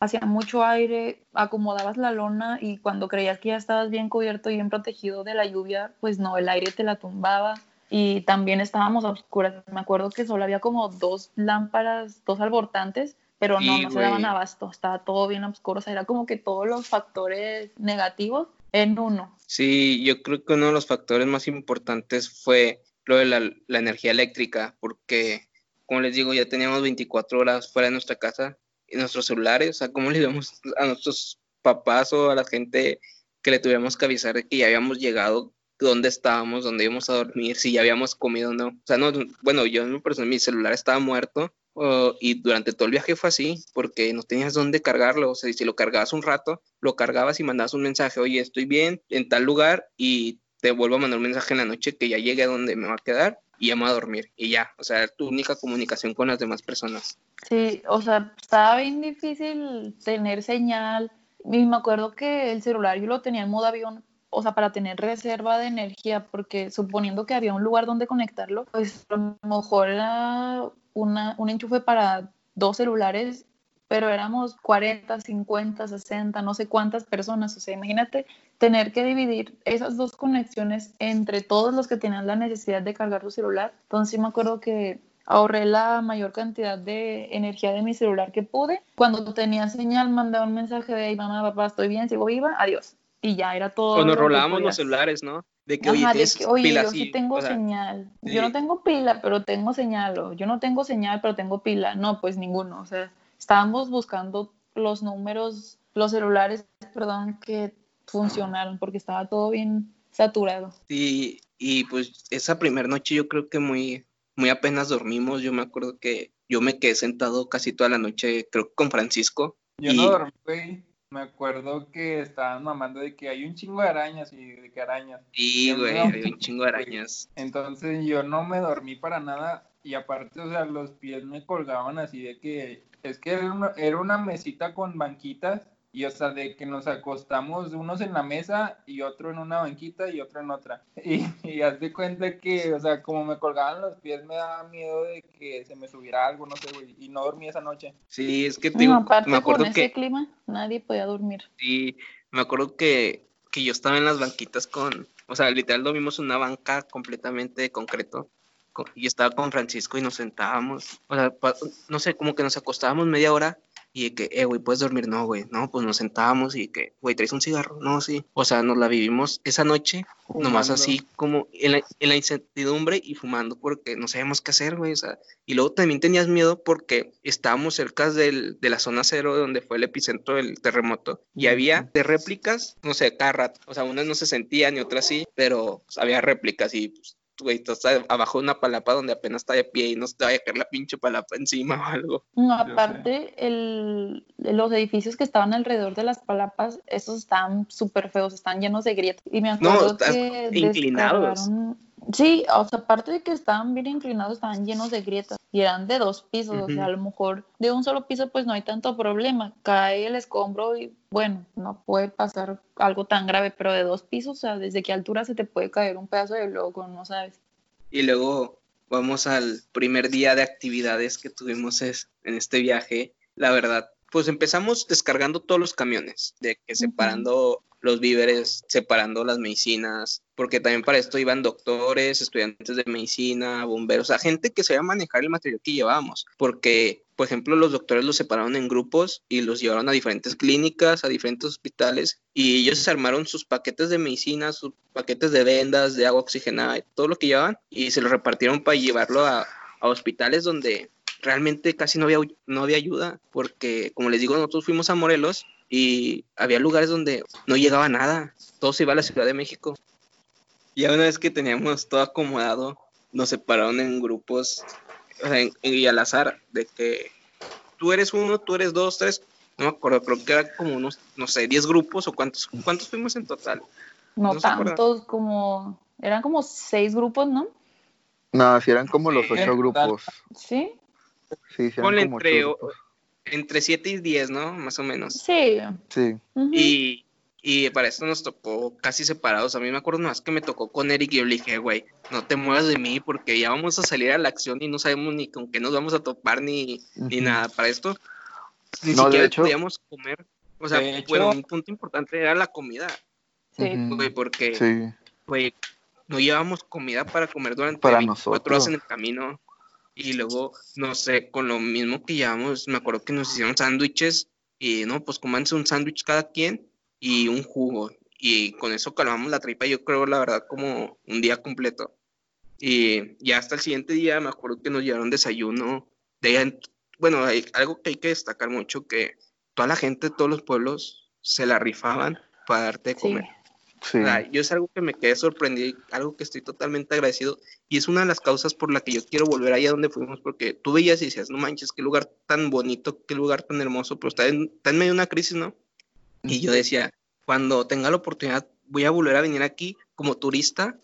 hacía mucho aire, acomodabas la lona y cuando creías que ya estabas bien cubierto y bien protegido de la lluvia, pues no, el aire te la tumbaba. Y también estábamos a oscuras. Me acuerdo que solo había como dos lámparas, dos albortantes, pero no, Sí, no se daban güey. abasto, estaba todo bien oscuro. O sea, era como que todos los factores negativos en uno. sí, yo creo que uno de los factores más importantes fue lo de la, la energía eléctrica, porque, como les digo, ya teníamos 24 horas fuera de nuestra casa y nuestros celulares, o sea, ¿cómo le íbamos a nuestros papás o a la gente que le tuviéramos que avisar de que ya habíamos llegado, dónde estábamos, dónde íbamos a dormir, si ya habíamos comido o no? O sea, no, bueno, yo en mi persona, mi celular estaba muerto o- y durante todo el viaje fue así, porque no tenías dónde cargarlo, o sea, si lo cargabas un rato, lo cargabas y mandabas un mensaje, oye, estoy bien en tal lugar y te vuelvo a mandar un mensaje en la noche que ya llegue a donde me va a quedar y ya me voy a dormir y ya, o sea, tu única comunicación con las demás personas. Sí, o sea, estaba bien difícil tener señal. Y me acuerdo que el celular yo lo tenía en modo avión, o sea, para tener reserva de energía, porque suponiendo que había un lugar donde conectarlo, pues a lo mejor era una, un enchufe para dos celulares pero éramos 40, 50, 60, no sé cuántas personas. O sea, imagínate tener que dividir esas dos conexiones entre todos los que tenían la necesidad de cargar su celular. Entonces, sí me acuerdo que ahorré la mayor cantidad de energía de mi celular que pude. Cuando tenía señal, mandaba un mensaje de, mamá, papá, estoy bien, sigo viva, adiós. Y ya era todo. Cuando rolábamos los celulares, ¿no? De que, oye, yo sí tengo señal. Yo no tengo pila, pero tengo señal. O yo no tengo señal, pero tengo pila. No, pues ninguno. O sea, estábamos buscando los números, los celulares, perdón, que funcionaron, porque estaba todo bien saturado. Sí, y pues esa primera noche yo creo que muy, muy apenas dormimos. Yo me acuerdo que yo me quedé sentado casi toda la noche, creo que con Francisco. Yo no dormí, Me acuerdo que estaban mamando de que hay un chingo de arañas y de que arañas. Sí, güey, hay un chingo de arañas. Entonces yo no me dormí para nada y aparte, o sea, los pies me colgaban así de que es que era una, era una mesita con banquitas y o sea, de que nos acostamos unos en la mesa y otro en una banquita y otro en otra. Y, y haz de cuenta que, o sea, como me colgaban los pies, me daba miedo de que se me subiera algo, no sé, güey, y no dormí esa noche. Sí, es que te me acuerdo con que... ese clima nadie podía dormir. Sí, me acuerdo que, que yo estaba en las banquitas con, o sea, literal dormimos una banca completamente de concreto y estaba con Francisco y nos sentábamos, o sea, no sé, como que nos acostábamos media hora y de que, eh, güey, ¿puedes dormir? No, güey, no, pues nos sentábamos y que, güey, ¿traes un cigarro? No, sí. O sea, nos la vivimos esa noche, nomás así como en la, en la, incertidumbre y fumando porque no sabíamos qué hacer, güey, o sea, y luego también tenías miedo porque estábamos cerca del, de la zona cero donde fue el epicentro del terremoto y había de réplicas, no sé, cada rato, o sea, unas no se sentían y otras sí, pero pues, había réplicas y pues, güey, estás abajo de una palapa donde apenas está de pie y no se te vaya a caer la pinche palapa encima o algo. No, aparte, el, los edificios que estaban alrededor de las palapas, esos estaban súper feos, están llenos de grietas. Y me acuerdo que inclinados. Sí, o sea, aparte de que estaban bien inclinados, estaban llenos de grietas y eran de dos pisos, o sea, a lo mejor de un solo piso pues no hay tanto problema, cae el escombro y bueno, no puede pasar algo tan grave, pero de dos pisos, o sea, desde qué altura se te puede caer un pedazo de loco, no sabes. Y luego vamos al primer día de actividades que tuvimos es, en este viaje, la verdad, pues empezamos descargando todos los camiones, de que separando los víveres, separando las medicinas, porque también para esto iban doctores, estudiantes de medicina, bomberos, o sea, gente que sabía manejar el material que llevábamos, porque, por ejemplo, los doctores los separaron en grupos y los llevaron a diferentes clínicas, a diferentes hospitales, y ellos armaron sus paquetes de medicina, sus paquetes de vendas, de agua oxigenada, todo lo que llevaban, y se los repartieron para llevarlo a, a hospitales donde realmente casi no había, no había ayuda, porque como les digo, nosotros fuimos a Morelos y había lugares donde no llegaba nada, todo se iba a la Ciudad de México. Y una vez que teníamos todo acomodado, nos separaron en grupos o sea, y al azar, de que tú eres uno, tú eres dos, tres, no me acuerdo, creo que eran como unos, no sé, diez grupos o cuántos, cuántos fuimos en total. No, tantos, como, eran como seis grupos, ¿no? No, si eran como los ocho grupos. ¿Sí? Sí, entre, entre 7 y 10, ¿no? Más o menos. Sí. Sí. y, y, para esto nos tocó casi separados. A mí me acuerdo más que me tocó con Eric y yo le dije, güey, no te muevas de mí porque ya vamos a salir a la acción y no sabemos ni con qué nos vamos a topar ni, ni nada. Para esto, ni siquiera podíamos comer. O sea, bueno, un punto importante era la comida. Sí. Güey, porque, sí. güey, no llevábamos comida para comer durante para 24 horas en el camino. Y luego, no sé, con lo mismo que llevamos, me acuerdo que nos hicieron sándwiches y no, pues comanse un sándwich cada quien y un jugo. Y con eso calmamos la tripa, yo creo, la verdad, como un día completo. Y ya hasta el siguiente día me acuerdo que nos llevaron desayuno. De bueno, hay algo que hay que destacar mucho, que toda la gente de todos los pueblos se la rifaban para darte de comer yo es algo que me quedé sorprendido, algo que estoy totalmente agradecido y es una de las causas por la que yo quiero volver allá donde fuimos porque tú veías y decías, no manches, qué lugar tan bonito, qué lugar tan hermoso, pero está en, está en medio de una crisis, ¿no? Y yo decía, cuando tenga la oportunidad voy a volver a venir aquí como turista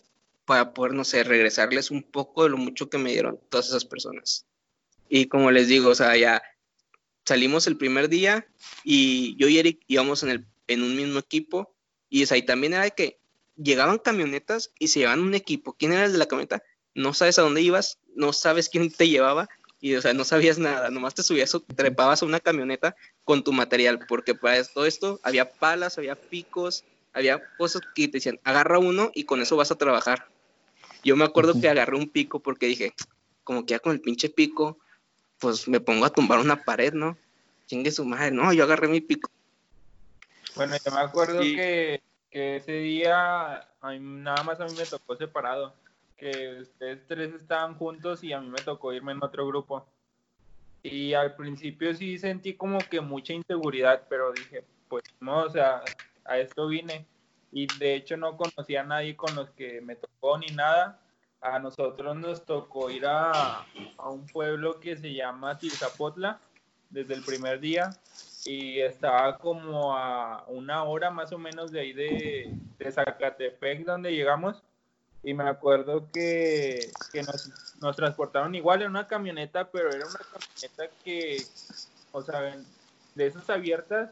para poder, no sé, regresarles un poco de lo mucho que me dieron todas esas personas. Y como les digo, o sea, ya salimos el primer día y yo y Eric íbamos en, el, en un mismo equipo y es ahí también era de que llegaban camionetas y se llevaban un equipo. ¿Quién era el de la camioneta? No sabes a dónde ibas, no sabes quién te llevaba y, o sea, no sabías nada, nomás te subías o trepabas a una camioneta con tu material, porque para todo esto había palas, había picos, había cosas que te decían, agarra uno y con eso vas a trabajar. Yo me acuerdo que agarré un pico porque dije, como que ya con el pinche pico, pues me pongo a tumbar una pared, ¿no? Chingue su madre, no, yo agarré mi pico. Bueno, yo me acuerdo que, que, ese día, a mí, nada más a mí me tocó separado que ustedes tres estaban juntos y a mí me tocó irme en otro grupo. Y al principio sí sentí como que mucha inseguridad, pero dije, pues no, o sea, a esto vine. Y de hecho no conocía a nadie con los que me tocó ni nada. A nosotros nos tocó ir a, a un pueblo que se llama Tizapotla desde el primer día y estaba como a una hora más o menos de ahí de, de Zacatepec donde llegamos y me acuerdo que, que nos, nos, transportaron igual en una camioneta, pero era una camioneta que, o sea, de esas abiertas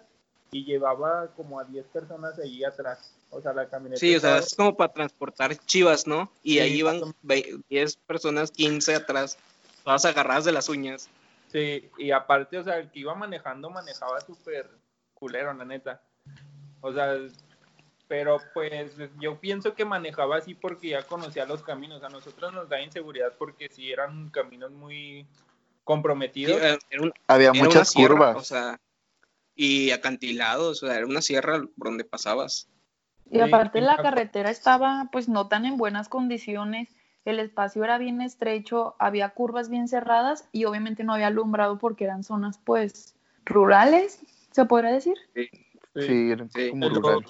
y llevaba como a 10 personas allí atrás. O sea, la camioneta. Sí, o sea, es como para transportar chivas, ¿no? Y sí, ahí iban 10 personas, 15 atrás, todas agarradas de las uñas. Sí, y aparte, o sea, el que iba manejando manejaba súper culero, la neta. O sea, pero pues yo pienso que manejaba así porque ya conocía los caminos. A nosotros nos da inseguridad porque sí eran caminos muy comprometidos. Sí, Había muchas sierra, curvas. O sea, y acantilados, o sea, era una sierra por donde pasabas. Y aparte la carretera estaba pues no tan en buenas condiciones, el espacio era bien estrecho, había curvas bien cerradas y obviamente no había alumbrado porque eran zonas pues rurales, ¿se podría decir? Sí, Sí, era como rural.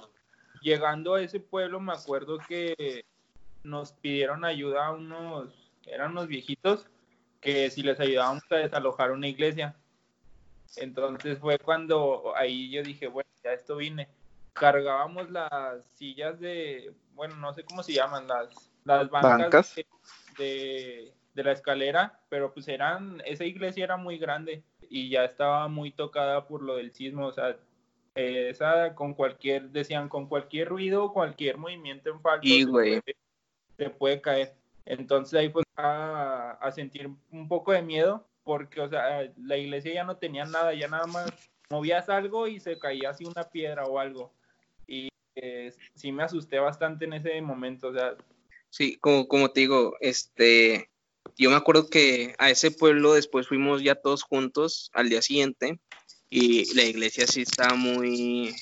Llegando a ese pueblo me acuerdo que nos pidieron ayuda a unos, eran unos viejitos, que si les ayudábamos a desalojar una iglesia. Entonces fue cuando ahí yo dije, bueno, ya esto vine. Cargábamos las sillas de, bueno, no sé cómo se llaman, las, las bancas, Bancas. De, de, de la escalera, pero pues eran, esa iglesia era muy grande y ya estaba muy tocada por lo del sismo, o sea, esa con cualquier, decían, con cualquier ruido, cualquier movimiento en falso, Y, se, puede, se puede caer. Entonces ahí pues a, a sentir un poco de miedo porque, o sea, la iglesia ya no tenía nada, ya nada más movías algo y se caía así una piedra o algo. Y eh, sí me asusté bastante en ese momento, o sea, Sí, como, te digo, este, yo me acuerdo que a ese pueblo después fuimos ya todos juntos al día siguiente y la iglesia sí estaba muy,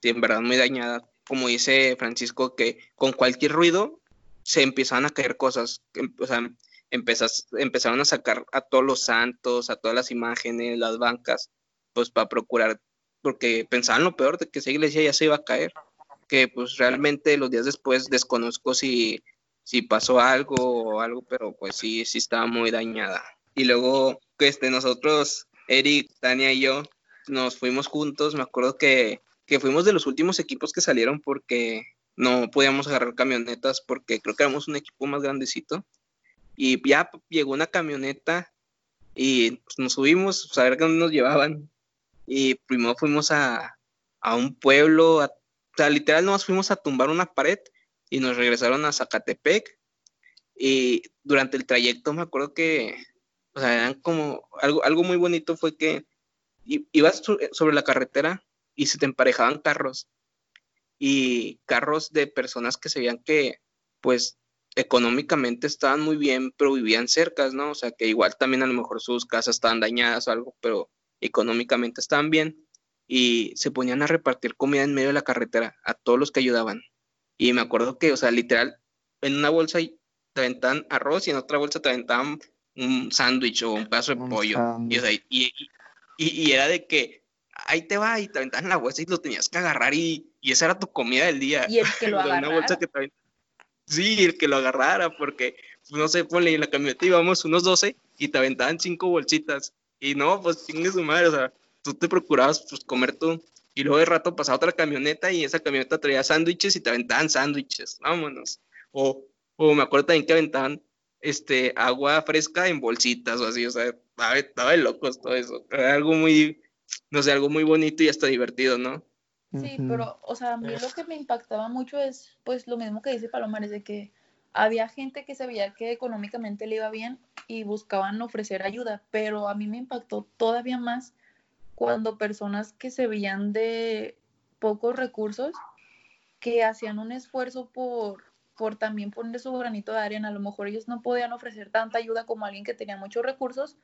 en verdad muy dañada. Como dice Francisco, que con cualquier ruido se empezaban a caer cosas, em- o sea, empezas, empezaron a sacar a todos los santos, a todas las imágenes, las bancas, pues para procurar, porque pensaban lo peor de que esa iglesia ya se iba a caer que pues realmente los días después desconozco si, si pasó algo o algo, pero pues sí, sí estaba muy dañada. Y luego, este, nosotros, Eric, Tania y yo, nos fuimos juntos, me acuerdo que, que fuimos de los últimos equipos que salieron porque no podíamos agarrar camionetas porque creo que éramos un equipo más grandecito. Y ya llegó una camioneta y pues, nos subimos a ver dónde nos llevaban. Y primero fuimos a, a un pueblo, a sea, literal nos fuimos a tumbar una pared y nos regresaron a Zacatepec. Y durante el trayecto me acuerdo que, o sea, eran como, algo, algo muy bonito fue que ibas so- sobre la carretera y se te emparejaban carros. Y carros de personas que se veían que, pues, económicamente estaban muy bien, pero vivían cercas, ¿no? O sea, que igual también a lo mejor sus casas estaban dañadas o algo, pero económicamente estaban bien y se ponían a repartir comida en medio de la carretera a todos los que ayudaban. Y me acuerdo que, o sea, literal, en una bolsa y- te aventaban arroz y en otra bolsa te aventaban un sándwich o un pedazo de Un pollo. Y, o sea, y, y- era de que ahí te va y te aventaban la bolsa y lo tenías que agarrar y, y esa era tu comida del día. Y el que lo sea, una bolsa agarrara. que te Sí, el que lo agarrara, porque, no sé, ponle en la camioneta íbamos unos 12 y te aventaban cinco bolsitas. Y no, pues chingue su madre, o sea, tú te procurabas pues, comer tú. Y luego de rato pasaba otra camioneta y esa camioneta traía sándwiches y te aventaban sándwiches. Vámonos. O, o me acuerdo también que aventaban este, agua fresca en bolsitas o así, o sea, estaba, estaba de locos todo eso. Era algo muy, no sé, algo muy bonito y hasta divertido, ¿no? Sí, pero, o sea, a mí lo que me impactaba mucho es, pues, lo mismo que dice Palomares, de que, había gente que se veía que económicamente le iba bien y buscaban ofrecer ayuda, pero a mí me impactó todavía más cuando personas que se veían de pocos recursos, que hacían un esfuerzo por, por también poner su granito de arena, a lo mejor ellos no podían ofrecer tanta ayuda como alguien que tenía muchos recursos,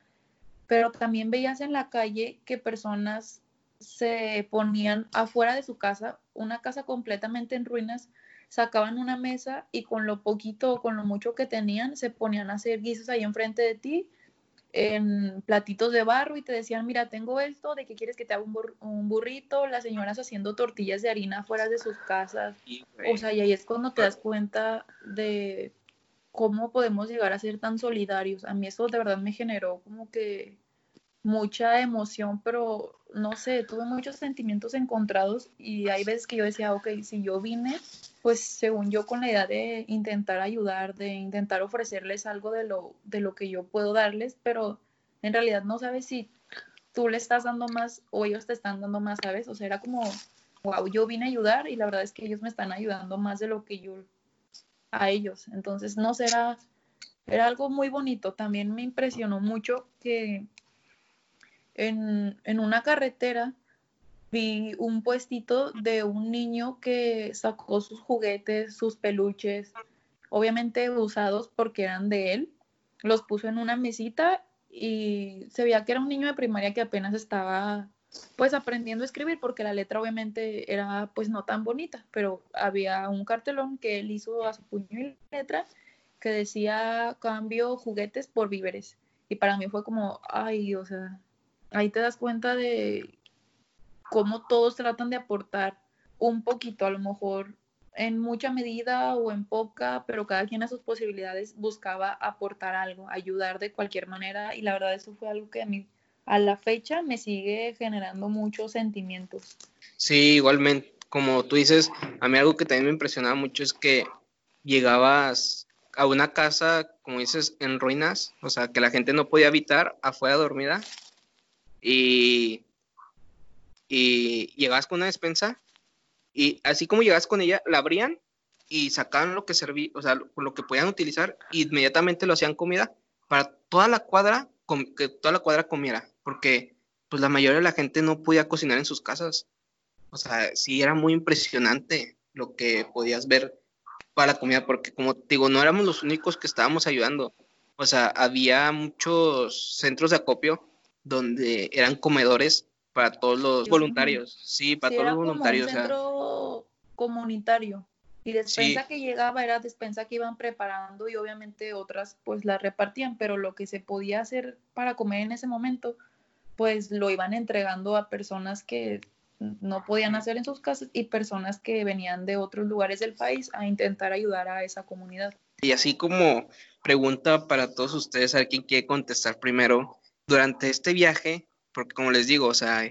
pero también veías en la calle que personas se ponían afuera de su casa, una casa completamente en ruinas, sacaban una mesa y con lo poquito o con lo mucho que tenían se ponían a hacer guisos ahí enfrente de ti en platitos de barro y te decían, mira, tengo esto, ¿de qué quieres que te haga un, burrito? Las señoras haciendo tortillas de harina fuera de sus casas. o sea, y ahí es cuando te das cuenta de cómo podemos llegar a ser tan solidarios. A mí eso de verdad me generó como que mucha emoción, pero no sé, tuve muchos sentimientos encontrados y hay veces que yo decía, ok, si yo vine, pues según yo con la idea de intentar ayudar, de intentar ofrecerles algo de lo, de lo que yo puedo darles, pero en realidad no sabes si tú le estás dando más o ellos te están dando más, ¿sabes? O sea, era como, wow, yo vine a ayudar y la verdad es que ellos me están ayudando más de lo que yo a ellos. Entonces, no será, era algo muy bonito. También me impresionó mucho que en, en una carretera vi un puestito de un niño que sacó sus juguetes, sus peluches, obviamente usados porque eran de él, los puso en una mesita y se veía que era un niño de primaria que apenas estaba pues aprendiendo a escribir porque la letra obviamente era pues no tan bonita, pero había un cartelón que él hizo a su puño y letra que decía cambio juguetes por víveres y para mí fue como, ay, o sea, ahí te das cuenta de cómo todos tratan de aportar un poquito, a lo mejor en mucha medida o en poca, pero cada quien a sus posibilidades buscaba aportar algo, ayudar de cualquier manera y la verdad eso fue algo que a mí a la fecha me sigue generando muchos sentimientos. Sí, igualmente, como tú dices, a mí algo que también me impresionaba mucho es que llegabas a una casa, como dices, en ruinas, o sea, que la gente no podía habitar afuera dormida y, y llegabas con una despensa y así como llegabas con ella, la abrían y sacaban lo que servía, o sea, lo, que podían utilizar e inmediatamente lo hacían comida para toda la cuadra, que toda la cuadra comiera, porque pues la mayoría de la gente no podía cocinar en sus casas. O sea, sí era muy impresionante lo que podías ver para la comida, porque como digo, no éramos los únicos que estábamos ayudando. O sea, había muchos centros de acopio donde eran comedores para todos los voluntarios. Sí, para todos los voluntarios. Como un centro comunitario. Y despensa que llegaba era despensa que iban preparando y obviamente otras pues la repartían, pero lo que se podía hacer para comer en ese momento pues lo iban entregando a personas que no podían hacer en sus casas y personas que venían de otros lugares del país a intentar ayudar a esa comunidad. Y así como pregunta para todos ustedes, a ver quién quiere contestar primero durante este viaje, porque como les digo, o sea,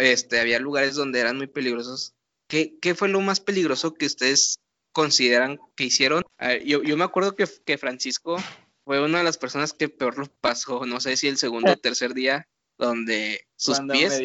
este, había lugares donde eran muy peligrosos. ¿Qué, qué fue lo más peligroso que ustedes consideran que hicieron? yo, yo, me acuerdo que, que, Francisco fue una de las personas que peor lo pasó, no sé si el segundo o tercer día, donde sus pies...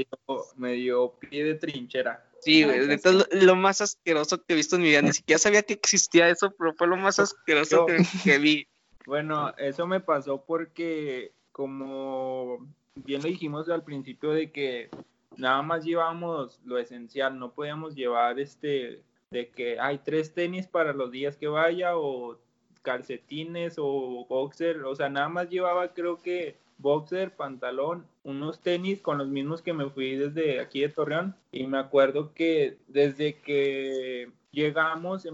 Me dio, pie de trinchera. Sí, güey, lo, lo, más asqueroso que he visto en mi vida. Ni siquiera sabía que existía eso, pero fue lo más asqueroso que, que vi. Bueno, eso me pasó porque como bien lo dijimos al principio de que nada más llevábamos lo esencial, no podíamos llevar este de que hay tres tenis para los días que vaya o calcetines o boxer, o sea, nada más llevaba creo que boxer, pantalón, unos tenis con los mismos que me fui desde aquí de Torreón y me acuerdo que desde que llegamos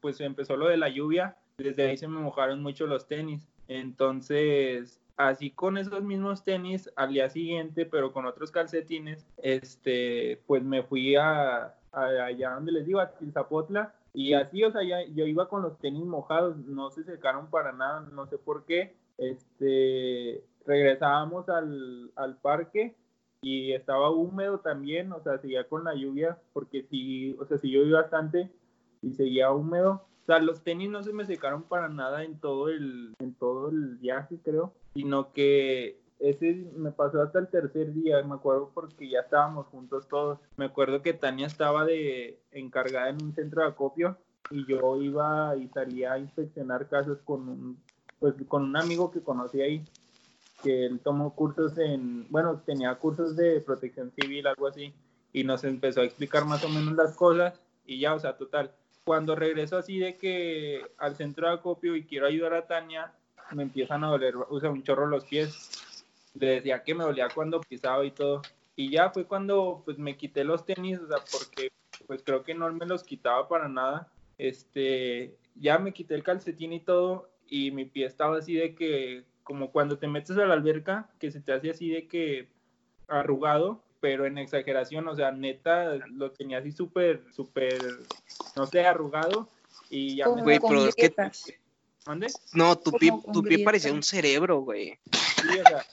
pues empezó lo de la lluvia, desde ahí se me mojaron mucho los tenis. Entonces, así con esos mismos tenis al día siguiente, pero con otros calcetines, este, pues me fui a, allá donde les digo, a Zapotla, y así, o sea, yo iba con los tenis mojados, no se secaron para nada, no sé por qué, este, regresábamos al, al parque y estaba húmedo también, o sea, seguía con la lluvia, porque sí, o sea, sí llovió bastante y seguía húmedo, o sea, los tenis no se me secaron para nada en todo el, en todo el viaje, creo sino que ese me pasó hasta el tercer día, me acuerdo porque ya estábamos juntos todos. Me acuerdo que Tania estaba de encargada en un centro de acopio y yo iba y salía a inspeccionar casas con un, pues, con un amigo que conocí ahí, que él tomó cursos en, bueno, tenía cursos de protección civil, algo así, y nos empezó a explicar más o menos las cosas y ya, o sea, total. Cuando regreso así de que al centro de acopio y quiero ayudar a Tania, me empiezan a doler, o sea, un chorro los pies. Le decía que me dolía cuando pisaba y todo. Y ya fue cuando pues me quité los tenis, o sea, porque pues creo que no me los quitaba para nada. Este, ya me quité el calcetín y todo y mi pie estaba así de que como cuando te metes a la alberca, que se te hace así de que arrugado, pero en exageración, o sea, neta, lo tenía así súper, súper, no sé, arrugado y ya me... Güey, pero es que... No, tu pie, tu pie parecía un cerebro, güey. Sí, o sea,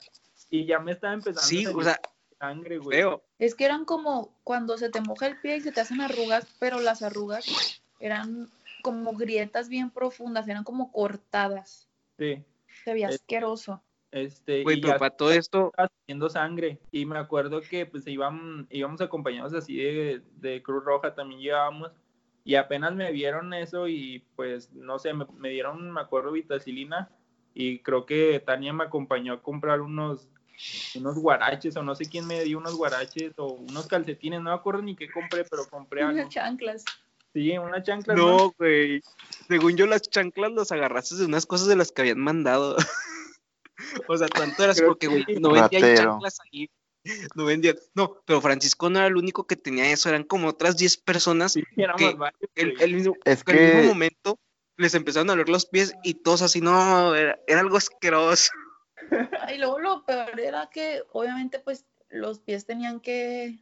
y ya me estaba empezando sí, a o sea, sangre, güey. Es que eran como cuando se te moja el pie y se te hacen arrugas, pero las arrugas eran como grietas bien profundas, eran como cortadas. Sí. Se veía asqueroso. Este, Güey, pero para todo esto. Haciendo sangre. Y me acuerdo que pues iban, íbamos acompañados así de, de Cruz Roja, también llevábamos. Y apenas me vieron eso y pues no sé, me, me, dieron, me acuerdo, vitacilina. Y creo que Tania me acompañó a comprar unos, unos guaraches o no sé quién me dio unos guaraches o unos calcetines. No me acuerdo ni qué compré, pero compré algo. Unas chanclas. Sí, una chancla. No, güey. Según yo, las chanclas las agarraste de unas cosas de las que habían mandado. o sea, tanto eras porque, güey, no vendían chanclas ahí. No vendían. No, pero Francisco no era el único que tenía eso. Eran como otras 10 personas sí, que varios, el, mismo, Es que... al mismo momento les empezaron a doler los pies y todos así, no, era, era algo asqueroso. Y luego lo peor era que, obviamente, pues los pies tenían que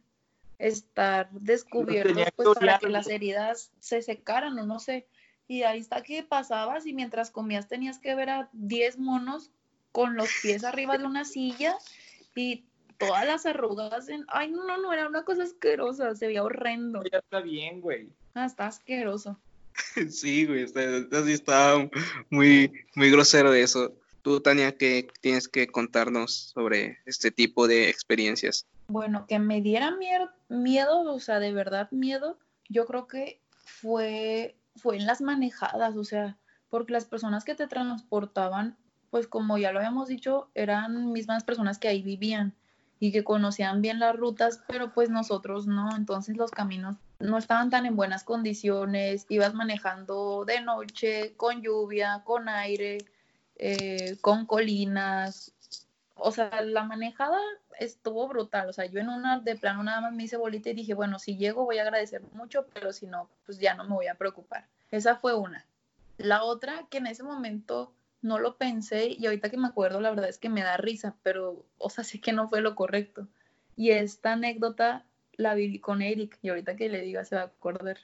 estar descubiertos pues, para que las heridas se secaran o no sé. Y ahí está que pasabas y mientras comías tenías que ver a 10 monos con los pies arriba de una silla y todas las arrugas en... Ay, no, no, no, era una cosa asquerosa, se veía horrendo. Ya está bien, güey. Ah, está asqueroso. Sí, güey, está, así está muy, muy grosero eso. Tú, Tania, ¿qué tienes que contarnos sobre este tipo de experiencias? Bueno, que me diera miedo, miedo, o sea, de verdad miedo, yo creo que fue, fue en las manejadas, o sea, porque las personas que te transportaban, pues como ya lo habíamos dicho, eran mismas personas que ahí vivían y que conocían bien las rutas, pero pues nosotros no, entonces los caminos no estaban tan en buenas condiciones, ibas manejando de noche, con lluvia, con aire, eh, con colinas, o sea, la manejada estuvo brutal, o sea, yo en una de plano nada más me hice bolita y dije, bueno, si llego voy a agradecer mucho, pero si no, pues ya no me voy a preocupar. Esa fue una. La otra, que en ese momento no lo pensé y ahorita que me acuerdo, la verdad es que me da risa, pero, o sea, sé que no fue lo correcto. Y esta anécdota la viví con Eric y ahorita que le diga se va a acordar,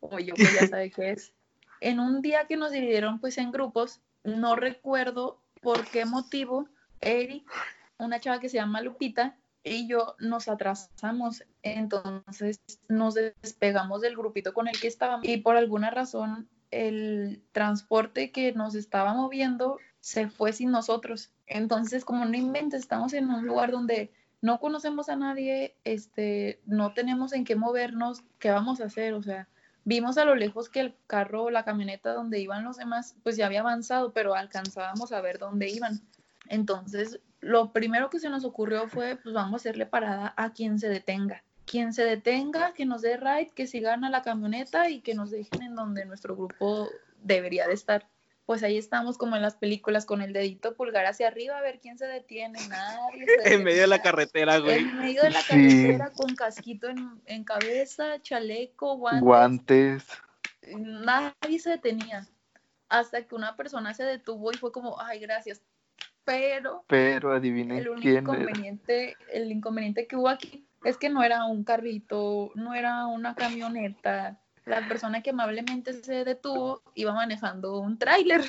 o yo pues ya sabe qué es. En un día que nos dividieron pues en grupos, no recuerdo por qué motivo Eric, una chava que se llama Lupita, y yo nos atrasamos, entonces nos despegamos del grupito con el que estábamos y por alguna razón el transporte que nos estaba moviendo se fue sin nosotros. Entonces, como no inventes, estamos en un lugar donde no conocemos a nadie, este, no tenemos en qué movernos, ¿qué vamos a hacer? O sea, vimos a lo lejos que el carro, la camioneta donde iban los demás, pues ya había avanzado, pero alcanzábamos a ver dónde iban. Entonces, lo primero que se nos ocurrió fue, pues vamos a hacerle parada a quien se detenga quien se detenga, que nos dé ride, que sigan a la camioneta y que nos dejen en donde nuestro grupo debería de estar. Pues ahí estamos como en las películas con el dedito pulgar hacia arriba a ver quién se detiene. Nadie. en medio de la carretera, güey. En medio de la carretera con casquito en, en cabeza, chaleco, guantes. Guantes. Nadie se detenía. Hasta que una persona se detuvo y fue como, ay, gracias. Pero, pero adivinen el único quién inconveniente, el inconveniente que hubo aquí es que no era un carrito, no era una camioneta. La persona que amablemente se detuvo iba manejando un tráiler.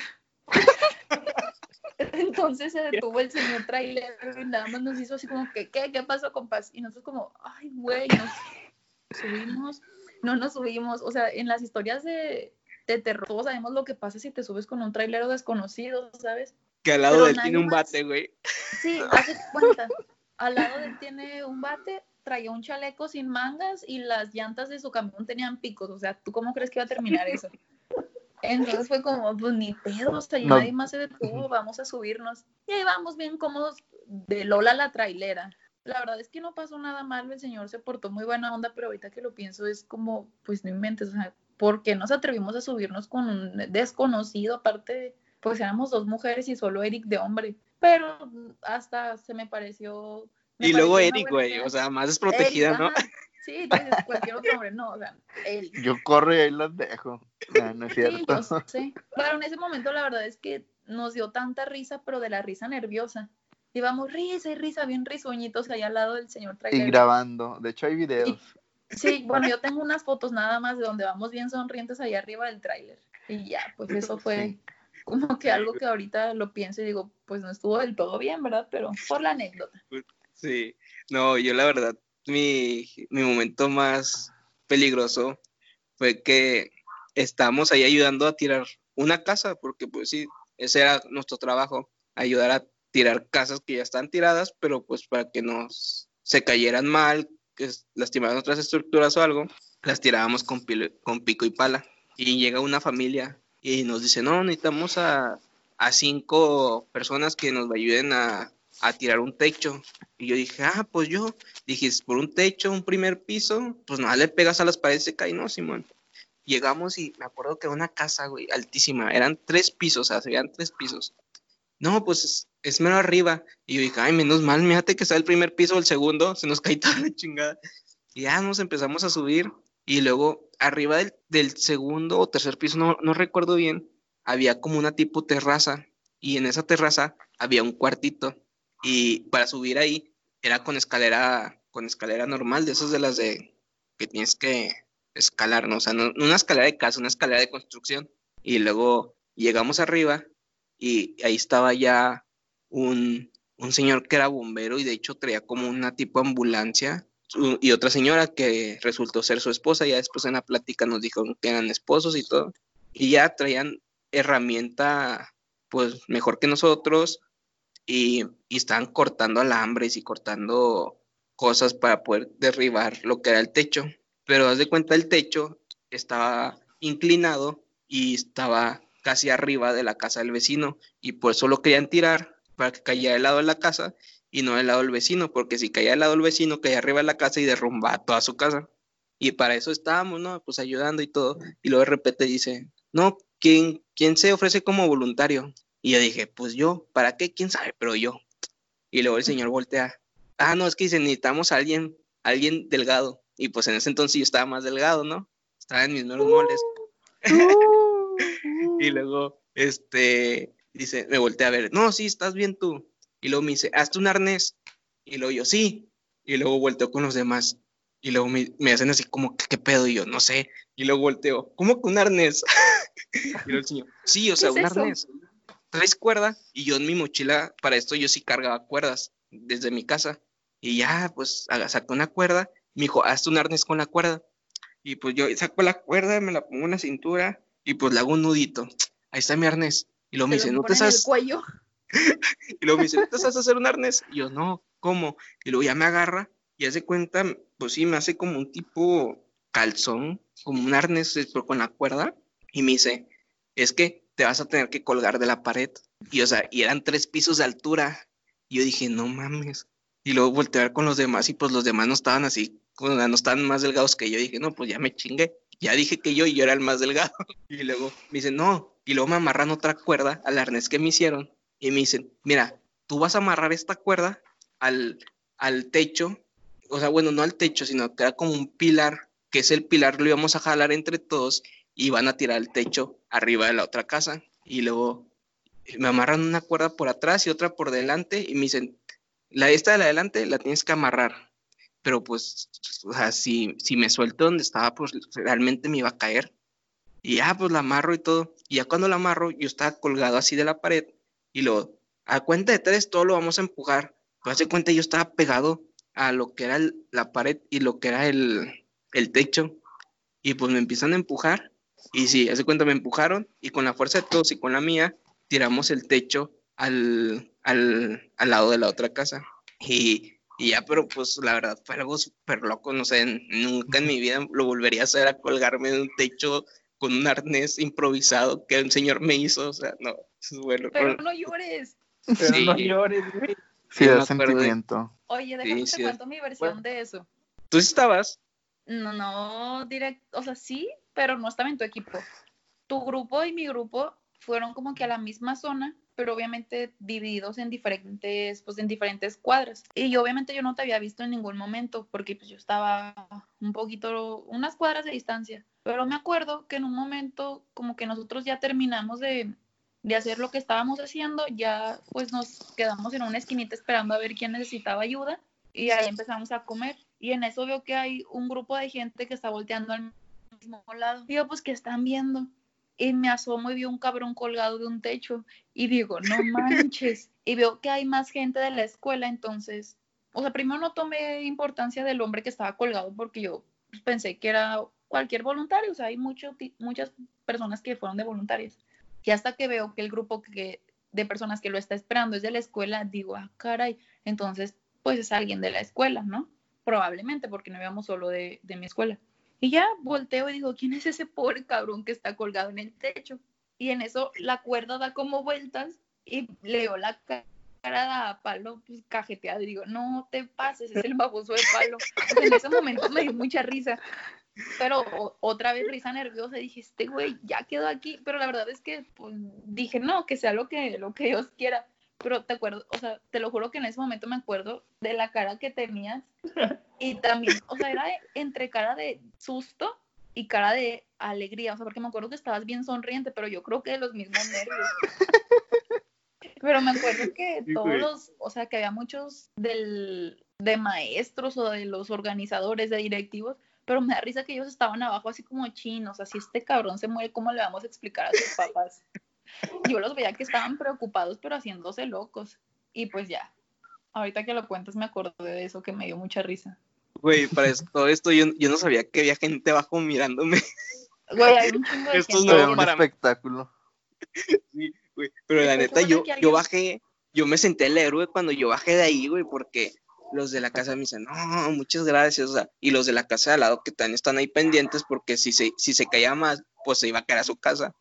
Entonces se detuvo el señor tráiler y nada más nos hizo así como que, ¿qué? ¿Qué pasó, compás? Y nosotros como, ay, güey, nos subimos, no nos subimos. O sea, en las historias de, de terror todos sabemos lo que pasa si te subes con un trailero desconocido, ¿sabes? Que al lado Pero de él tiene un bate, güey. Sí, hace cuenta. Al lado de él tiene un bate, traía un chaleco sin mangas y las llantas de su camión tenían picos. O sea, ¿tú cómo crees que iba a terminar eso? Entonces fue como, pues ni pedo, hasta sea, nadie más se detuvo, vamos a subirnos. Y ahí vamos bien cómodos de Lola la trailera. La verdad es que no pasó nada mal, el señor se portó muy buena onda, pero ahorita que lo pienso es como, pues no inventes, o sea, ¿por qué nos atrevimos a subirnos con un desconocido? Aparte, pues éramos dos mujeres y solo Eric de hombre, pero hasta se me pareció... y luego Eric, güey, o sea, más desprotegida, ¿no? Sí, cualquier otro hombre, no, o sea, él. Yo corro y ahí los dejo. No, es cierto. Sí, Pero en ese momento la verdad es que nos dio tanta risa, pero de la risa nerviosa. Íbamos risa y risa, bien risueñitos ahí al lado del señor trailer. Y grabando, de hecho hay videos. sí, bueno, yo tengo unas fotos nada más de donde vamos bien sonrientes ahí arriba del tráiler. Y ya, pues eso fue como que algo que ahorita lo pienso y digo, pues no estuvo del todo bien, ¿verdad? Pero por la anécdota. Sí, no, yo la verdad mi, momento más peligroso fue que estábamos ahí ayudando a tirar una casa, porque pues sí, ese era nuestro trabajo, ayudar a tirar casas que ya están tiradas, pero pues para que no se cayeran mal, que lastimaran otras estructuras o algo, las tirábamos con, con pico y pala. Y llega una familia y nos dice, no, necesitamos a, a cinco personas que nos ayuden a, a tirar un techo. Y yo dije, ah, pues yo, dije, por un techo, un primer piso, pues nada, le pegas a las paredes y cae, ¿no, Simón? Llegamos y me acuerdo que una casa, güey, altísima, eran tres pisos, o sea, tres pisos. No, pues es, es mero arriba. Y yo dije, ay, menos mal, fíjate que está el primer piso el segundo, se nos cae toda la chingada. Y ya nos empezamos a subir. Y luego, arriba del, del segundo o tercer piso, no, no recuerdo bien, había como una tipo terraza. Y en esa terraza había un cuartito. Y para subir ahí era con escalera, con escalera normal, de esas de las de que tienes que escalar, ¿no? O sea, no, una escalera de casa, una escalera de construcción. Y luego llegamos arriba y ahí estaba ya un, un señor que era bombero y de hecho traía como una tipo ambulancia y otra señora que resultó ser su esposa, ya después en la plática nos dijo que eran esposos y todo, y ya traían herramienta pues mejor que nosotros, y, y estaban cortando alambres y cortando cosas para poder derribar lo que era el techo. Pero haz de cuenta, el techo estaba inclinado y estaba casi arriba de la casa del vecino y por eso lo querían tirar para que cayera del lado de la casa y no del lado del vecino, porque si caía del lado del vecino, caía arriba de la casa y derrumbaba toda su casa. Y para eso estábamos, ¿no? Pues ayudando y todo. Y luego de repente dice, no, ¿quién, quién se ofrece como voluntario? Y yo dije, pues yo, ¿para qué? ¿Quién sabe? Pero yo. Y luego el señor voltea. Ah, no, es que dice, necesitamos a alguien, alguien delgado. Y pues en ese entonces yo estaba más delgado, ¿no? Estaba en mis nuevos moles. y luego, este, dice, me voltea a ver, no, sí, estás bien tú. Y luego me dice, hazte un arnés. Y luego yo, sí. Y luego volteo con los demás. Y luego me, hacen así como, ¿qué, pedo? Y yo, no sé. Y luego volteo, ¿cómo que un arnés? y luego el señor, sí, o sea, un arnés traes cuerda y yo en mi mochila, para esto yo sí cargaba cuerdas desde mi casa. Y ya, pues saco una cuerda, me dijo, hazte un arnés con la cuerda. Y pues yo saco la cuerda, me la pongo en la cintura y pues le hago un nudito. Ahí está mi arnés. Y luego me dice, ¿no te sabes? cuello? y luego me dice, ¿no te sabes hacer un arnés? Y yo, no, ¿cómo? Y luego ya me agarra y hace cuenta, pues sí, me hace como un tipo calzón, como un arnés, pero con la cuerda. Y me dice, es que te vas a tener que colgar de la pared. Y o sea, y eran tres pisos de altura. Y yo dije, no mames. Y luego ver con los demás y pues los demás no estaban así, no estaban más delgados que yo. Y dije, no, pues ya me chingué. Ya dije que yo y yo era el más delgado. Y luego me dicen, no. Y luego me amarran otra cuerda al arnés que me hicieron. Y me dicen, mira, tú vas a amarrar esta cuerda al, al techo. O sea, bueno, no al techo, sino que era como un pilar, que es el pilar, lo íbamos a jalar entre todos y van a tirar el techo arriba de la otra casa. Y luego me amarran una cuerda por atrás y otra por delante y me dicen, la esta de la adelante la tienes que amarrar. Pero pues, o sea, si, si me suelto donde estaba, pues realmente me iba a caer. Y ya, pues la amarro y todo. Y ya cuando la amarro, yo estaba colgado así de la pared. Y luego, a cuenta de tres, todo lo vamos a empujar. Pues hace cuenta, yo estaba pegado a lo que era la pared y lo que era el, el techo. Y pues me empiezan a empujar y sí, hace cuenta, me empujaron y con la fuerza de todos y con la mía, tiramos el techo al, al, al lado de la otra casa. Y, y, ya, pero pues la verdad fue algo súper loco, no sé, nunca en mi vida lo volvería a hacer a colgarme de un techo con un arnés improvisado que un señor me hizo, o sea, no, es bueno. Pero no llores. Pero no llores, güey. Sí, da sentimiento. Oye, déjame te cuento mi versión de eso. ¿Tú sí estabas? No, no, directo, o sea, sí, pero no estaba en tu equipo. Tu grupo y mi grupo fueron como que a la misma zona, pero obviamente divididos en diferentes, pues en diferentes cuadras. Y obviamente yo no te había visto en ningún momento porque pues yo estaba un poquito, unas cuadras de distancia. Pero me acuerdo que en un momento como que nosotros ya terminamos de, de hacer lo que estábamos haciendo, ya pues nos quedamos en una esquinita esperando a ver quién necesitaba ayuda y ahí empezamos a comer. Y en eso veo que hay un grupo de gente que está volteando al mismo lado. Digo, pues, ¿qué están viendo? Y me asomo y veo un cabrón colgado de un techo. Y digo, no manches. y veo que hay más gente de la escuela, entonces, o sea, primero no tomé importancia del hombre que estaba colgado porque yo pensé que era cualquier voluntario, o sea, hay mucho, muchas personas que fueron de voluntarias. Y hasta que veo que el grupo que, de personas que lo está esperando es de la escuela, digo, ah, caray, entonces, pues es alguien de la escuela, ¿no? probablemente porque no íbamos solo de, mi escuela. Y ya volteo y digo, ¿quién es ese pobre cabrón que está colgado en el techo? Y en eso la cuerda da como vueltas y leo la cara a Palo pues, cajeteado y digo, no te pases, es el baboso de Palo. en ese momento me dio mucha risa. Pero otra vez risa nerviosa, dije, este güey ya quedó aquí, pero la verdad es que pues, dije, no, que sea lo que, lo que Dios quiera pero te acuerdo, o sea, te lo juro que en ese momento me acuerdo de la cara que tenías y también, o sea, era entre cara de susto y cara de alegría, o sea, porque me acuerdo que estabas bien sonriente, pero yo creo que de los mismos nervios. Pero me acuerdo que todos los, o sea, que había muchos del, de maestros o de los organizadores, de directivos, pero me da risa que ellos estaban abajo así como chinos, así este cabrón se muere, ¿cómo le vamos a explicar a sus papás? yo los veía que estaban preocupados, pero haciéndose locos. Y pues ya, ahorita que lo cuentas me acordé de eso que me dio mucha risa. Güey, para todo esto yo, no sabía que había gente abajo mirándome. Güey, hay un chingo de Esto es un espectáculo. Sí, güey, pero la neta yo, yo bajé, yo me senté el héroe cuando yo bajé de ahí, güey, porque los de la casa me dicen, no, muchas gracias, o sea, y los de la casa de al lado que también están ahí pendientes porque si se, si se caía más, pues se iba a caer a su casa.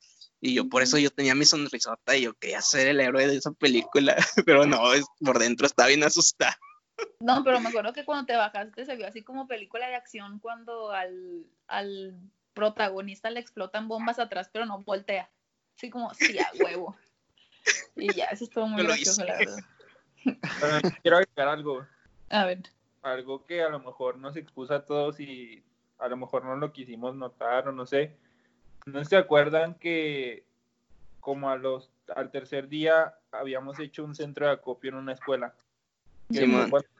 Y yo por eso yo tenía mi sonrisota y yo quería ser el héroe de esa película, pero no, es, por dentro estaba bien asustada. No, pero me acuerdo que cuando te bajaste se vio así como película de acción cuando al, al protagonista le explotan bombas atrás, pero no voltea. Así como, sí, a huevo. Y ya, eso estuvo muy gracioso, la verdad. quiero agregar algo. A ver. Algo que a lo mejor nos expuso a todos y a lo mejor no lo quisimos notar o no sé ¿No se acuerdan que como a los al tercer día habíamos hecho un centro de acopio en una escuela? Sí,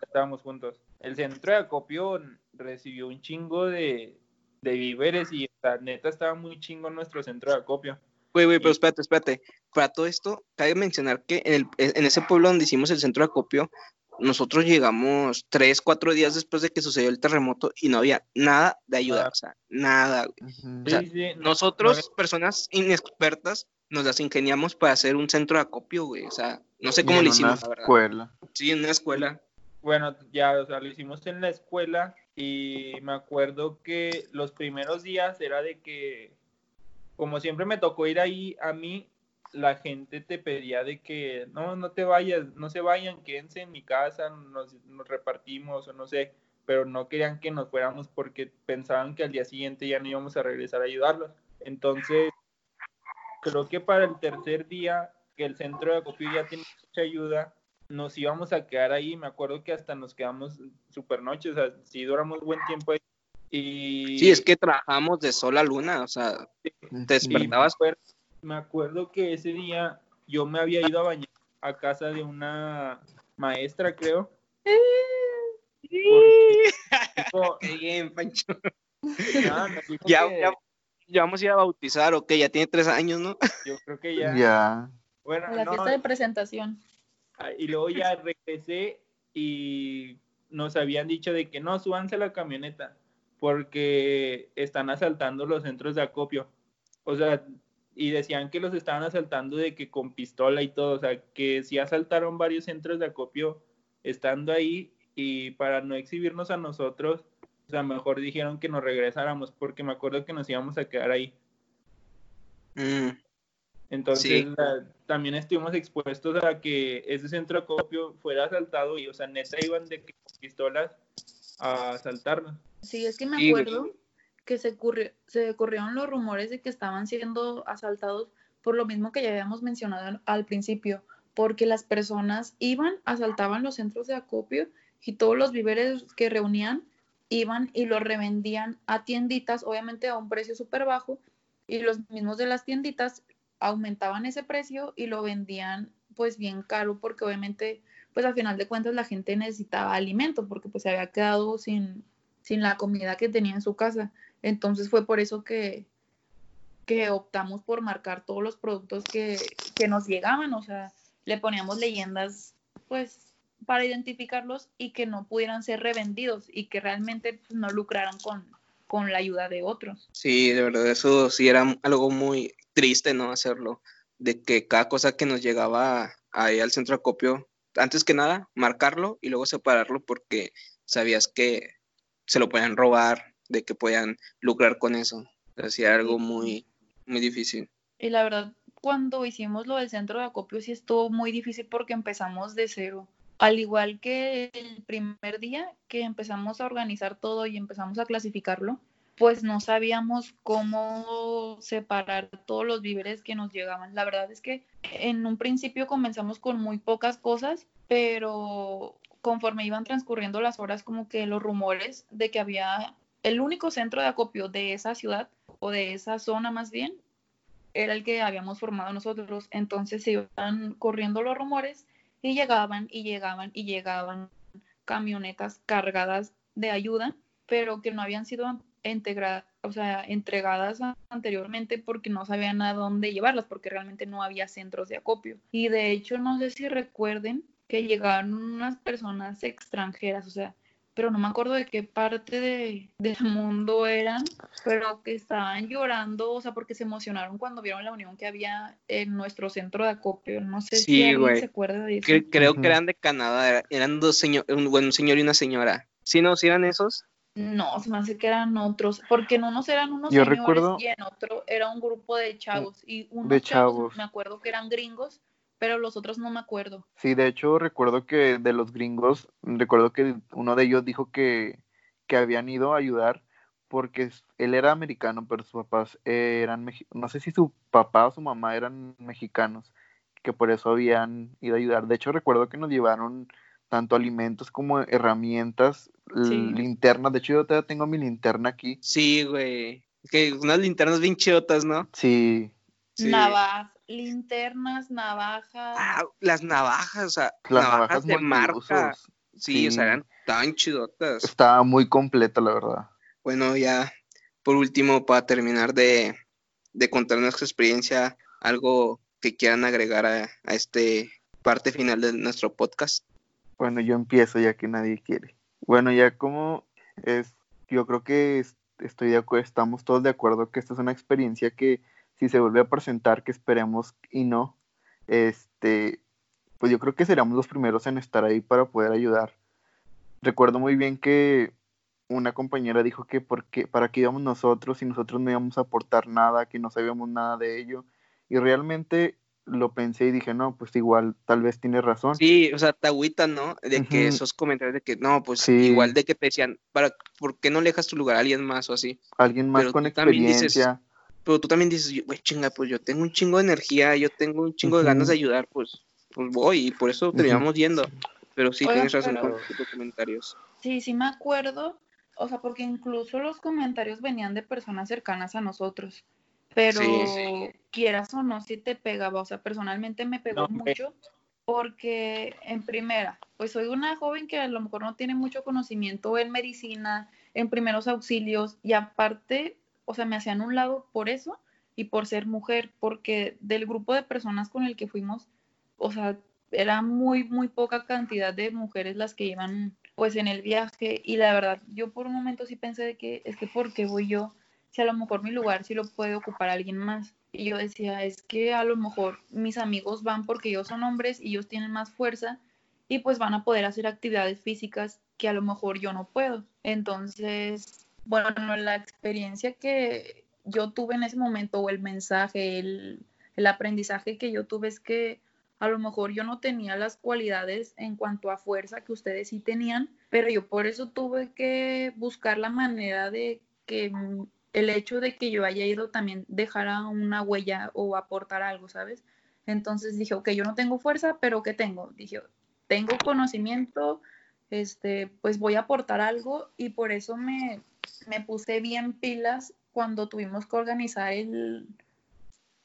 estábamos juntos. El centro de acopio recibió un chingo de, víveres y la neta estaba muy chingo nuestro centro de acopio. Güey, güey, pero espérate, espérate. Para todo esto, cabe mencionar que en, el, en ese pueblo donde hicimos el centro de acopio, nosotros llegamos tres, cuatro días después de que sucedió el terremoto y no había nada de ayuda, o sea, nada. nosotros, personas inexpertas, nos las ingeniamos para hacer un centro de acopio, güey, o sea, no sé cómo lo hicimos. En una escuela. Sí, en una escuela. Bueno, ya, o sea, lo hicimos en la escuela y me acuerdo que los primeros días era de que, como siempre me tocó ir ahí a mí, la gente te pedía de que no, no te vayas, no se vayan, quédense en mi casa, nos, repartimos o no sé, pero no querían que nos fuéramos porque pensaban que al día siguiente ya no íbamos a regresar a ayudarlos. Entonces, creo que para el tercer día que el centro de acopio ya tiene mucha ayuda, nos íbamos a quedar ahí. Me acuerdo que hasta nos quedamos super noches, o sea, sí duramos buen tiempo ahí. Y... Sí, es que trabajamos de sol a luna, o sea, te despertabas me acuerdo que ese día yo me había ido a bañar a casa de una maestra, creo. Bien, Pancho. ya, ya, vamos a ir a bautizar, ok, ya tiene tres años, ¿no? Yo creo que ya. Ya. Bueno, la fiesta de presentación. Ah, y luego ya regresé y nos habían dicho de que no, súbanse a la camioneta porque están asaltando los centros de acopio. O sea, y decían que los estaban asaltando de que con pistola y todo, o sea, que sí asaltaron varios centros de acopio estando ahí y para no exhibirnos a nosotros, o sea, mejor dijeron que nos regresáramos porque me acuerdo que nos íbamos a quedar ahí. Mm. Entonces también estuvimos expuestos a que ese centro de acopio fuera asaltado y, o sea, neta iban de pistolas a asaltarnos. Sí, es que me acuerdo que se, se corrieron los rumores de que estaban siendo asaltados por lo mismo que ya habíamos mencionado al principio, porque las personas iban, asaltaban los centros de acopio y todos los víveres que reunían iban y los revendían a tienditas, obviamente a un precio súper bajo, y los mismos de las tienditas aumentaban ese precio y lo vendían pues bien caro, porque obviamente pues al final de cuentas la gente necesitaba alimento, porque pues se había quedado sin, sin la comida que tenía en su casa. Entonces fue por eso que, que optamos por marcar todos los productos que, que nos llegaban, o sea, le poníamos leyendas pues para identificarlos y que no pudieran ser revendidos y que realmente pues, no lucraran con, con la ayuda de otros. Sí, de verdad, eso sí era algo muy triste, ¿no? Hacerlo, de que cada cosa que nos llegaba ahí al centro acopio, antes que nada, marcarlo y luego separarlo porque sabías que se lo podían robar, de que podían lucrar con eso. Hacía algo muy, muy difícil. Y la verdad, cuando hicimos lo del centro de acopio sí estuvo muy difícil porque empezamos de cero al igual que el primer día que empezamos a organizar todo y empezamos a clasificarlo, pues no sabíamos cómo separar todos los víveres que nos llegaban. La verdad es que en un principio comenzamos con muy pocas cosas, pero conforme iban transcurriendo las horas, como que los rumores de que había el único centro de acopio de esa ciudad o de esa zona más bien, era el que habíamos formado nosotros. Entonces se iban corriendo los rumores y llegaban y llegaban y llegaban camionetas cargadas de ayuda, pero que no habían sido integradas, o sea, entregadas anteriormente porque no sabían a dónde llevarlas, porque realmente no había centros de acopio. Y de hecho, no sé si recuerden que llegaron unas personas extranjeras, o sea, pero no me acuerdo de qué parte de, del mundo eran, pero que estaban llorando, o sea, porque se emocionaron cuando vieron la unión que había en nuestro centro de acopio. No sé si alguien se acuerda de eso. creo que eran de Canadá, eran dos señores, un, un señor y una señora. ¿Sí no? ¿Sí eran esos? No, se me hace que eran otros, porque en unos eran unos señores y en otro era un grupo de chavos. Y unos de chavos, me acuerdo que eran gringos pero los otros no me acuerdo. Sí, de hecho recuerdo que de los gringos, recuerdo que uno de ellos dijo que, que habían ido a ayudar porque él era americano, pero sus papás eran, no sé si su papá o su mamá eran mexicanos, que por eso habían ido a ayudar. De hecho recuerdo que nos llevaron tanto alimentos como herramientas, linternas. De hecho, yo todavía tengo mi linterna aquí. Sí, güey. Que unas linternas bien chotas, ¿no? Sí. sí linternas, navajas. Ah, las navajas, o sea, navajas, de marca. Sí, o sea, eran tan chidotas. Estaba muy completa, la verdad. Bueno, ya por último, para terminar de, de contar nuestra experiencia, algo que quieran agregar a, a este parte final de nuestro podcast. Bueno, yo empiezo ya que nadie quiere. Bueno, ya como es, yo creo que estoy de acuerdo, estamos todos de acuerdo que esta es una experiencia que si se vuelve a presentar, que esperemos y no, este, pues yo creo que seríamos los primeros en estar ahí para poder ayudar. Recuerdo muy bien que una compañera dijo que porque, para qué íbamos nosotros y nosotros no íbamos a aportar nada, que no sabíamos nada de ello. Y realmente lo pensé y dije, no, pues igual, tal vez tiene razón. Sí, o sea, te ¿no? De que esos comentarios de que, no, pues igual de que te decían, para, ¿por qué no le dejas tu lugar a alguien más o así? Alguien más con experiencia pero tú también dices, güey, chinga, pues yo tengo un chingo de energía, yo tengo un chingo de ganas de ayudar, pues, pues voy, y por eso terminamos yendo. Pero sí, tienes razón con los comentarios. Sí, sí me acuerdo, o sea, porque incluso los comentarios venían de personas cercanas a nosotros, pero quieras o no, sí te pegaba, o sea, personalmente me pegó mucho, porque en primera, pues soy una joven que a lo mejor no tiene mucho conocimiento en medicina, en primeros auxilios, y aparte o sea, me hacían un lado por eso y por ser mujer, porque del grupo de personas con el que fuimos, o sea, era muy, muy poca cantidad de mujeres las que iban pues en el viaje y la verdad, yo por un momento sí pensé de que es que ¿por qué voy yo? Si a lo mejor mi lugar sí lo puede ocupar alguien más. Y yo decía, es que a lo mejor mis amigos van porque ellos son hombres y ellos tienen más fuerza y pues van a poder hacer actividades físicas que a lo mejor yo no puedo. Entonces, bueno, la experiencia que, yo tuve en ese momento o el mensaje, el, el aprendizaje que yo tuve es que a lo mejor yo no tenía las cualidades en cuanto a fuerza que ustedes sí tenían, pero yo por eso tuve que buscar la manera de que el hecho de que yo haya ido también dejara una huella o aportar algo, ¿sabes? Entonces dije, ok, yo no tengo fuerza, pero ¿qué tengo? Dije, tengo conocimiento, este, pues voy a aportar algo y por eso me, me puse bien pilas cuando tuvimos que organizar el,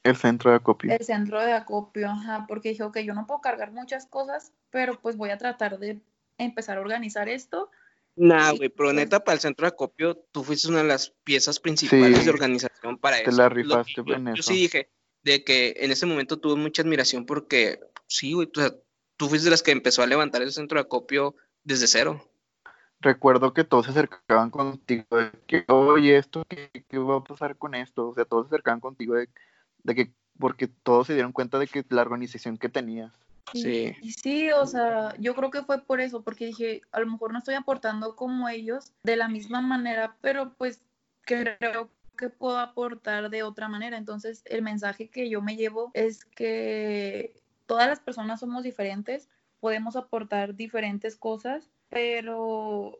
el centro de acopio. El centro de acopio, ajá, porque dije, ok, yo no puedo cargar muchas cosas, pero pues voy a tratar de empezar a organizar esto. Nah, güey, pero pues neta, para el centro de acopio, tú fuiste una de las piezas principales de organización para eso. Te la rifaste yo, en eso. Yo sí dije, de que en ese momento tuve mucha admiración porque, sí, güey, o sea, tú fuiste de las que empezó a levantar ese centro de acopio desde cero. Recuerdo que todos se acercaban contigo de que, oye, esto, ¿qué, ¿qué, va a pasar con esto? O sea, todos se acercaban contigo de de que porque todos se dieron cuenta de que la organización que tenías. Sí. sí, o sea, yo creo que fue por eso, porque dije, a lo mejor no estoy aportando como ellos de la misma manera, pero pues creo que puedo aportar de otra manera. Entonces, el mensaje que yo me llevo es que todas las personas somos diferentes, podemos aportar diferentes cosas, pero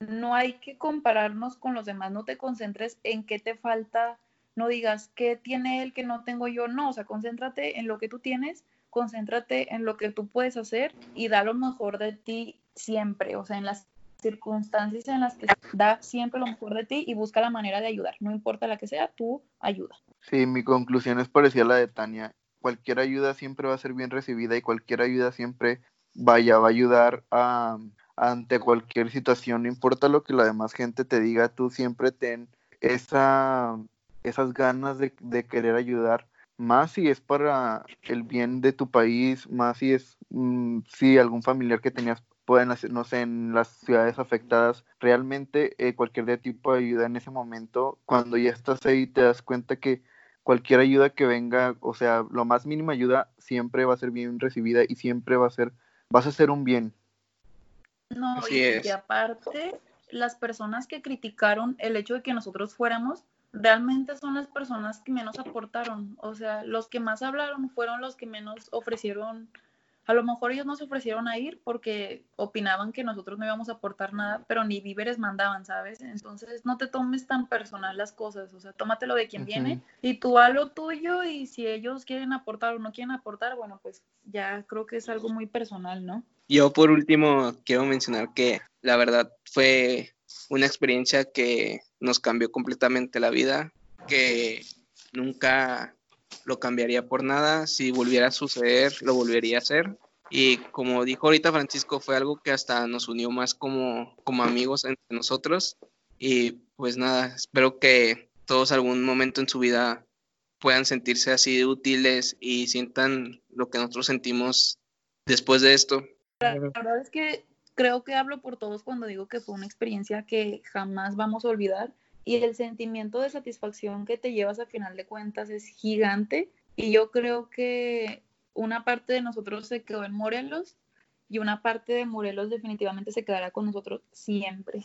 no hay que compararnos con los demás, no te concentres en qué te falta no digas qué tiene él que no tengo yo, no, o sea, concéntrate en lo que tú tienes, concéntrate en lo que tú puedes hacer y da lo mejor de ti siempre, o sea, en las circunstancias en las que da siempre lo mejor de ti y busca la manera de ayudar, no importa la que sea, tú ayuda. Sí, mi conclusión es parecida a la de Tania. Cualquier ayuda siempre va a ser bien recibida y cualquier ayuda siempre vaya, va a ayudar a, ante cualquier situación, no importa lo que la demás gente te diga, tú siempre ten esa esas ganas de, querer ayudar, más si es para el bien de tu país, más si es mm, si algún familiar que tenías pueden hacer, no sé, en las ciudades afectadas, realmente eh, cualquier tipo de ayuda en ese momento, cuando ya estás ahí te das cuenta que cualquier ayuda que venga, o sea, lo más mínima ayuda siempre va a ser bien recibida y siempre va a ser, vas a hacer un bien. No, y aparte, las personas que criticaron el hecho de que nosotros fuéramos, realmente son las personas que menos aportaron. O sea, los que más hablaron fueron los que menos ofrecieron. A lo mejor ellos no se ofrecieron a ir porque opinaban que nosotros no íbamos a aportar nada, pero ni víveres mandaban, ¿sabes? Entonces no te tomes tan personal las cosas, o sea, tómatelo de quien viene y tú a lo tuyo y si ellos quieren aportar o no quieren aportar, bueno, pues ya creo que es algo muy personal, ¿no? Yo por último quiero mencionar que la verdad fue una experiencia que nos cambió completamente la vida, que nunca lo cambiaría por nada. Si volviera a suceder, lo volvería a hacer. Y como dijo ahorita Francisco, fue algo que hasta nos unió más como, como amigos entre nosotros. Y pues nada, espero que todos algún momento en su vida puedan sentirse así de útiles y sientan lo que nosotros sentimos después de esto. La verdad es que creo que hablo por todos cuando digo que fue una experiencia que jamás vamos a olvidar y el sentimiento de satisfacción que te llevas a final de cuentas es gigante y yo creo que una parte de nosotros se quedó en Morelos y una parte de Morelos definitivamente se quedará con nosotros siempre.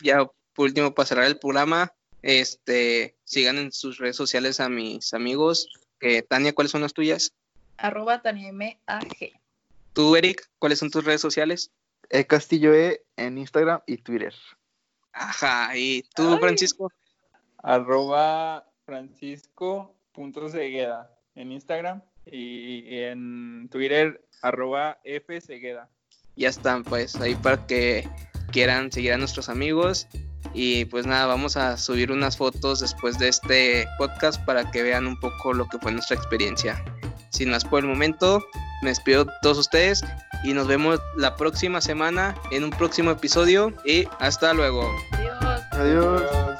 Ya por último para cerrar el programa, este sigan en sus redes sociales a mis amigos. Eh, Tania, ¿cuáles son las tuyas? Arroba Tania M-A-G. Tú, Eric, ¿cuáles son tus redes sociales? E Castillo E en Instagram y Twitter. Ajá, ¿y tú, Francisco? Arroba francisco.segueda en Instagram y en Twitter arroba fcegueda. Ya están, pues, ahí para que quieran seguir a nuestros amigos. Y pues nada, vamos a subir unas fotos después de este podcast para que vean un poco lo que fue nuestra experiencia. Sin más por el momento, me despido de todos ustedes y nos vemos la próxima semana en un próximo episodio y hasta luego. Adiós. Adiós.